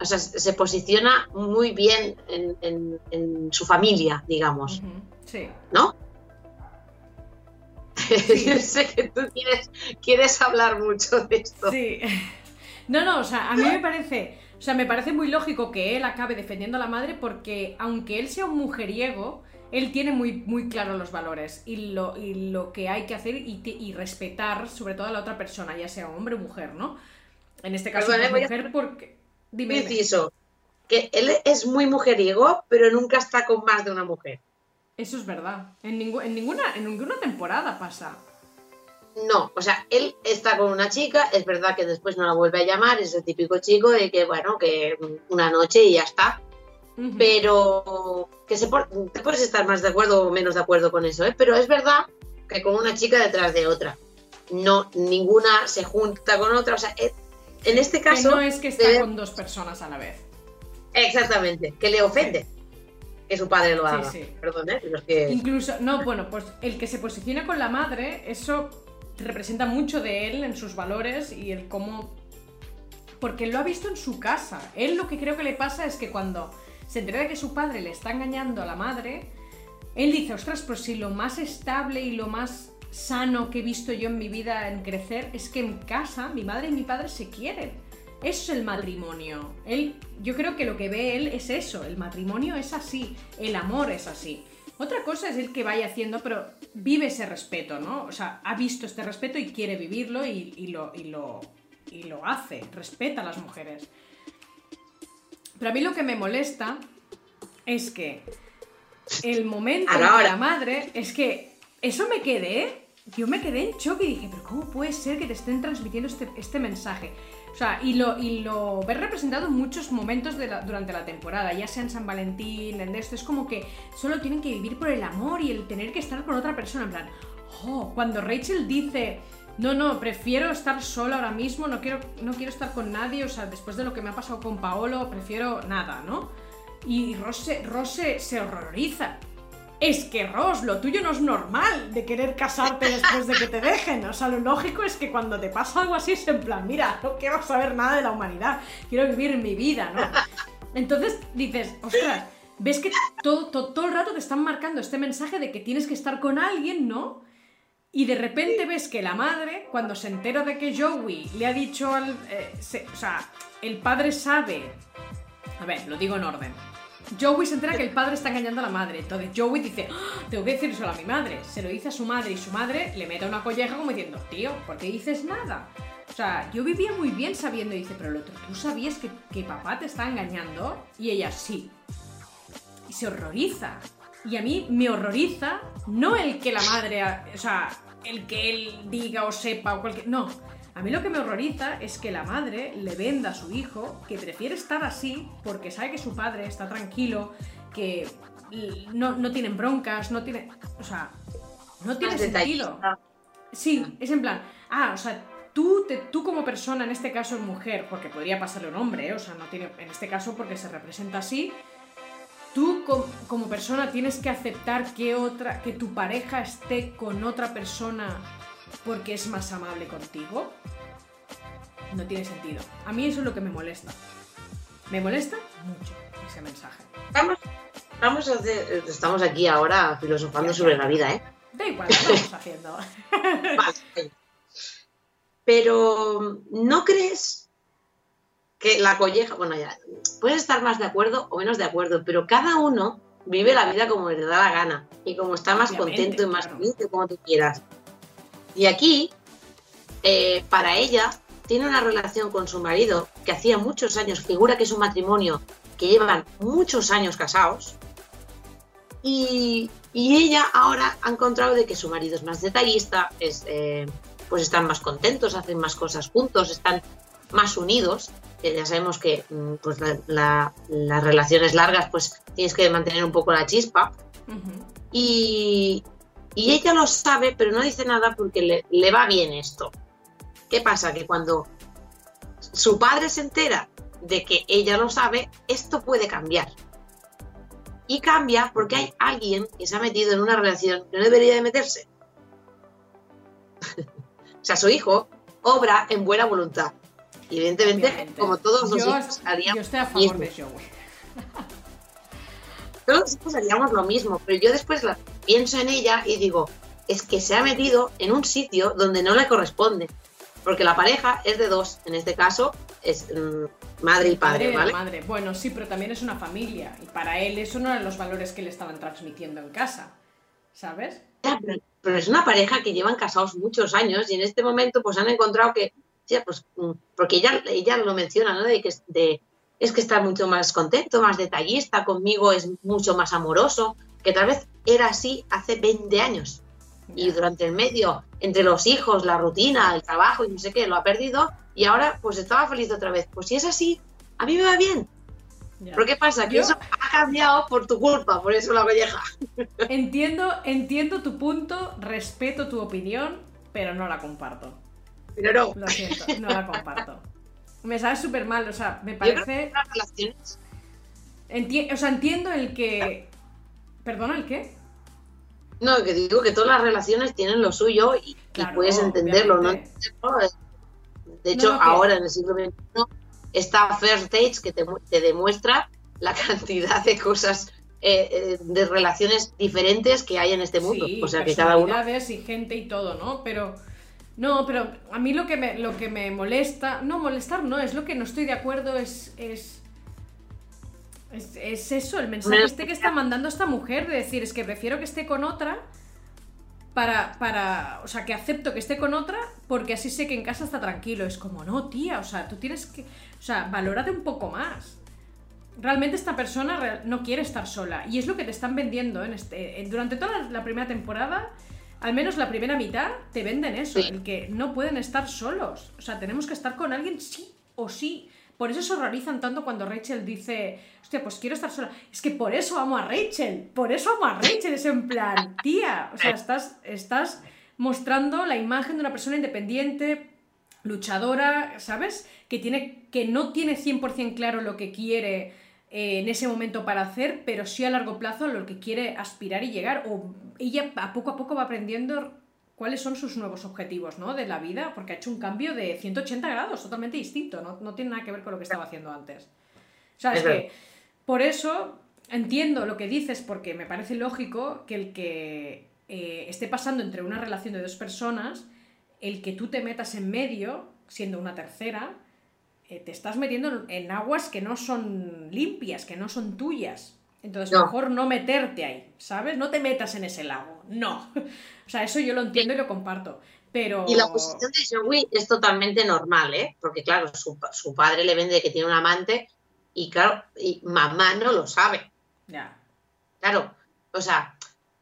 O sea, se posiciona muy bien en, en- en su familia, digamos, Sí. ¿no? Yo sé que tú quieres, quieres hablar mucho de esto. Sí. No, no, o sea, a mí me parece, o sea, me parece muy lógico que él acabe defendiendo a la madre porque aunque él sea un mujeriego, él tiene muy, muy claro los valores y lo, y lo que hay que hacer y, y respetar sobre todo a la otra persona, ya sea hombre o mujer, ¿no? En este caso, pues, a- mujer porque... Dime, inciso, que él es muy mujeriego, pero nunca está con más de una mujer. Eso es verdad. En, en ninguna, en ninguna temporada pasa. no, o sea, él está con una chica, es verdad que después no la vuelve a llamar, es el típico chico de que, bueno, que una noche y ya está. Pero que se te puedes estar más de acuerdo o menos de acuerdo con eso, ¿eh? pero es verdad que con una chica detrás de otra. No, ninguna se junta con otra. O sea, eh, en este caso. Que no es que está con dos personas a la vez. Exactamente, que le ofende que su padre lo haga. Sí, Perdón, ¿eh? que... Incluso, no, bueno, pues el que se posiciona con la madre, eso representa mucho de él en sus valores y el cómo... Porque él lo ha visto en su casa. Él lo que creo que le pasa es que cuando se entera de que su padre le está engañando a la madre, él dice, ostras, pues si lo más estable y lo más sano que he visto yo en mi vida en crecer es que en casa mi madre y mi padre se quieren. Eso es el matrimonio. Él, yo creo que lo que ve él es eso, el matrimonio es así, el amor es así. Otra cosa es el que vaya haciendo, pero vive ese respeto, ¿no? O sea, ha visto este respeto y quiere vivirlo y, lo, y, lo, y lo hace, respeta a las mujeres. Pero a mí lo que me molesta es que el momento de la madre es que eso me quedé, yo me quedé en shock y dije, pero ¿cómo puede ser que te estén transmitiendo este, este mensaje? O sea, y lo, y lo ves representado en muchos momentos durante la temporada, ya sea en San Valentín, en esto, es como que solo tienen que vivir por el amor y el tener que estar con otra persona, en plan, oh, cuando Rachel dice, no, no, prefiero estar sola ahora mismo, no quiero, no quiero estar con nadie, o sea, después de lo que me ha pasado con Paolo, prefiero nada, ¿no? Y Rose, Rose se horroriza es que Ross, lo tuyo no es normal de querer casarte después de que te dejen. O sea, lo lógico es que cuando te pasa algo así es en plan, mira, no quiero saber nada de la humanidad, quiero vivir mi vida, ¿no? Entonces dices, ostras, ves que todo, todo, el rato te están marcando este mensaje de que tienes que estar con alguien, ¿no? Y de repente ves que la madre, cuando se entera de que Joey le ha dicho al... Eh, o sea, el padre sabe... A ver, lo digo en orden Joey se entera que el padre está engañando a la madre. Entonces Joey dice, ¡Ah! tengo que decir eso a mi madre. Se lo dice a su madre y su madre le mete una colleja como diciendo, tío, ¿por qué dices nada? O sea, yo vivía muy bien sabiendo, dice, pero el otro, ¿tú sabías que, que papá te está engañando? Y ella, sí. Y se horroriza. Y a mí me horroriza no el que la madre, o sea, el que él diga o sepa o cualquier... No, a mí lo que me horroriza es que la madre le venda a su hijo que prefiere estar así porque sabe que su padre está tranquilo, que no, tienen broncas, no tiene. O sea, no tiene sentido. Sí, es en plan, ah, o sea, tú, te, tú como persona, en este caso mujer, porque podría pasarle un hombre, ¿eh? o sea, no tiene, en este caso porque se representa así, tú como persona tienes que aceptar que otra, que tu pareja esté con otra persona porque es más amable contigo, no tiene sentido. A mí eso es lo que me molesta. Me molesta mucho ese mensaje. Vamos, a hacer, estamos aquí ahora filosofando sobre la vida, ¿eh? Da igual, lo estamos haciendo. Pero, ¿no crees que la colleja, bueno, ya, puedes estar más de acuerdo o menos de acuerdo, pero cada uno vive la vida como le da la gana y como está más contento y más feliz, como tú quieras. Y aquí, eh, para ella, tiene una relación con su marido que hacía muchos años, figura que es un matrimonio que llevan muchos años casados. Y, ella ahora ha encontrado de que su marido es más detallista, es, eh, pues están más contentos, hacen más cosas juntos, están más unidos. ya sabemos que mm, pues las relaciones largas, pues tienes que mantener un poco la chispa. y, y ella lo sabe, pero no dice nada porque le, va bien esto. ¿Qué pasa? Que cuando su padre se entera de que ella lo sabe, esto puede cambiar. Y cambia porque hay alguien que se ha metido en una relación que no debería de meterse. o sea, su hijo obra en buena voluntad. Evidentemente, como todos los hijos haríamos. Yo estoy a favor de todos haríamos lo mismo, pero yo después pienso en ella y digo, es que se ha metido en un sitio donde no le corresponde. Porque la pareja es de dos, en este caso es mm, madre y padre, ¿vale? Madre. Bueno, sí, pero también es una familia. Y para él eso no eran los valores que le estaban transmitiendo en casa. ¿Sabes? pero, es una pareja que llevan casados muchos años y en este momento pues han encontrado que, pues, mm, porque ella, ella lo menciona, ¿no? De que de, es que está mucho más contento, más detallista, conmigo es mucho más amoroso, que tal vez era así hace 20 años. y durante el medio, entre los hijos, la rutina, el trabajo y no sé qué, lo ha perdido y ahora pues estaba feliz otra vez. Pues si es así, a mí me va bien. ¿Pero qué pasa? Que eso ha cambiado por tu culpa, por eso la colleja. Entiendo, entiendo tu punto, respeto tu opinión, pero no la comparto. Pero no. Lo siento, no la comparto. Me sabe súper mal, o sea, me parece... relaciones... o sea, entiendo el que... ¿Perdona, el qué? No, que digo que todas las relaciones tienen lo suyo y, puedes entenderlo, ¿no? De hecho, ahora en el siglo XXI está First Dates que te, demuestra la cantidad de cosas, eh, eh, de relaciones diferentes que hay en este mundo. Sí, o sea, que cada uno. y gente y todo, ¿no? Pero. No, pero a mí lo que me, lo que me molesta. No, molestar no, es lo que no estoy de acuerdo, es. es... Es, eso, el mensaje este que está mandando esta mujer de decir, es que prefiero que esté con otra para, para, o sea, que acepto que esté con otra porque así sé que en casa está tranquilo. Es como, no, tía, o sea, tú tienes que, o sea, valórate un poco más. Realmente esta persona no quiere estar sola y es lo que te están vendiendo en este, durante toda la primera temporada. Al menos la primera mitad te venden eso, el que no pueden estar solos. O sea, tenemos que estar con alguien sí o sí. Por eso se horrorizan tanto cuando Rachel dice, hostia, pues quiero estar sola. Es que por eso amo a Rachel, por eso amo a Rachel, es en plan, tía, o sea, estás, estás mostrando la imagen de una persona independiente, luchadora, ¿sabes? Que, tiene, que no tiene 100% claro lo que quiere eh, en ese momento para hacer, pero sí a largo plazo lo que quiere aspirar y llegar. O ella a poco a poco va aprendiendo cuáles son sus nuevos objetivos ¿no? de la vida, porque ha hecho un cambio de 180 grados, totalmente distinto, no, tiene nada que ver con lo que estaba haciendo antes. O sea, es que por eso entiendo lo que dices, porque me parece lógico que el que eh, esté pasando entre una relación de dos personas, el que tú te metas en medio, siendo una tercera, eh, te estás metiendo en aguas que no son limpias, que no son tuyas. Entonces, mejor no meterte ahí, ¿sabes? No te metas en ese lago. No. O sea, eso yo lo entiendo y lo comparto. Pero... Y la posición de Joey es totalmente normal, ¿eh? Porque, claro, su, padre le vende que tiene un amante y, claro, y mamá no lo sabe. Ya. Claro, o sea,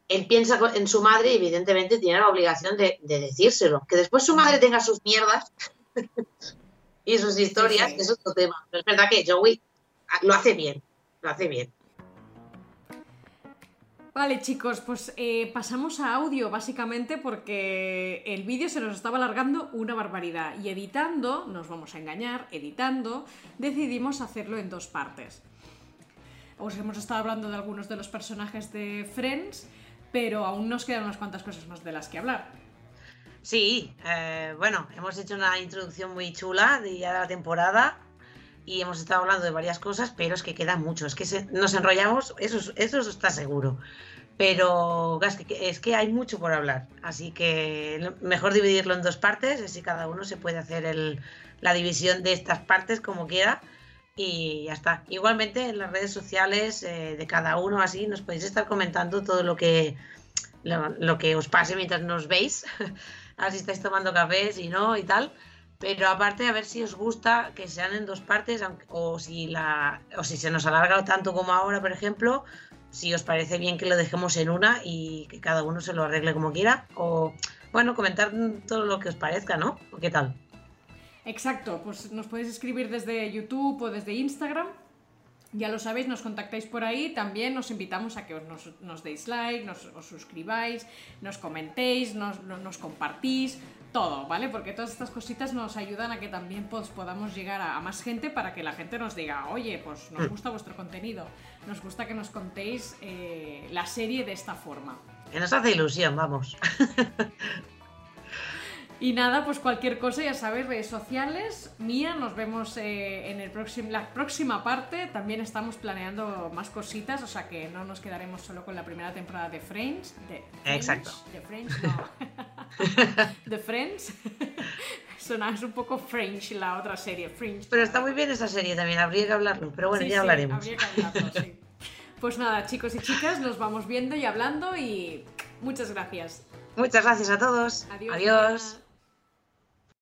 él piensa en su madre y, evidentemente, tiene la obligación de, decírselo. Que después su madre tenga sus mierdas y sus historias, es otro tema. Pero es verdad que Joey lo hace bien, lo hace bien. Vale chicos, pues eh, pasamos a audio básicamente porque el vídeo se nos estaba alargando una barbaridad y editando, nos vamos a engañar, editando, decidimos hacerlo en dos partes. Os hemos estado hablando de algunos de los personajes de Friends, pero aún nos quedan unas cuantas cosas más de las que hablar. Sí, eh, bueno, hemos hecho una introducción muy chula de ya la temporada y hemos estado hablando de varias cosas, pero es que queda mucho, es que nos enrollamos, eso, eso está seguro. Pero es que, hay mucho por hablar, así que mejor dividirlo en dos partes, así cada uno se puede hacer la división de estas partes como quiera y ya está. Igualmente en las redes sociales eh, de cada uno así nos podéis estar comentando todo lo que, lo, que os pase mientras nos veis, así estáis tomando café, si no y tal. Pero aparte, a ver si os gusta que sean en dos partes, o si, la, o si se nos alarga tanto como ahora, por ejemplo, si os parece bien que lo dejemos en una y que cada uno se lo arregle como quiera. O, bueno, comentar todo lo que os parezca, ¿no? qué tal? Exacto, pues nos podéis escribir desde YouTube o desde Instagram. Ya lo sabéis, nos contactáis por ahí. También os invitamos a que os, nos, deis like, nos, os suscribáis, nos comentéis, nos, nos compartís todo, ¿vale? Porque todas estas cositas nos ayudan a que también pues, podamos llegar a, más gente para que la gente nos diga, oye, pues nos mm. gusta vuestro contenido, nos gusta que nos contéis eh, la serie de esta forma. Que nos hace ilusión, vamos. Y nada, pues cualquier cosa, ya sabéis, redes sociales. Mía, nos vemos eh, en el próximo, la próxima parte. También estamos planeando más cositas, o sea que no nos quedaremos solo con la primera temporada de Friends. De Exacto. De Friends, no. de Friends. Suena un poco French la otra serie, Fringe. Pero está muy bien esa serie también, habría que hablarlo. Pero bueno, ya hablaremos. Habría que hablarlo, sí. Pues nada, chicos y chicas, nos vamos viendo y hablando y muchas gracias. Muchas gracias a todos. Adiós.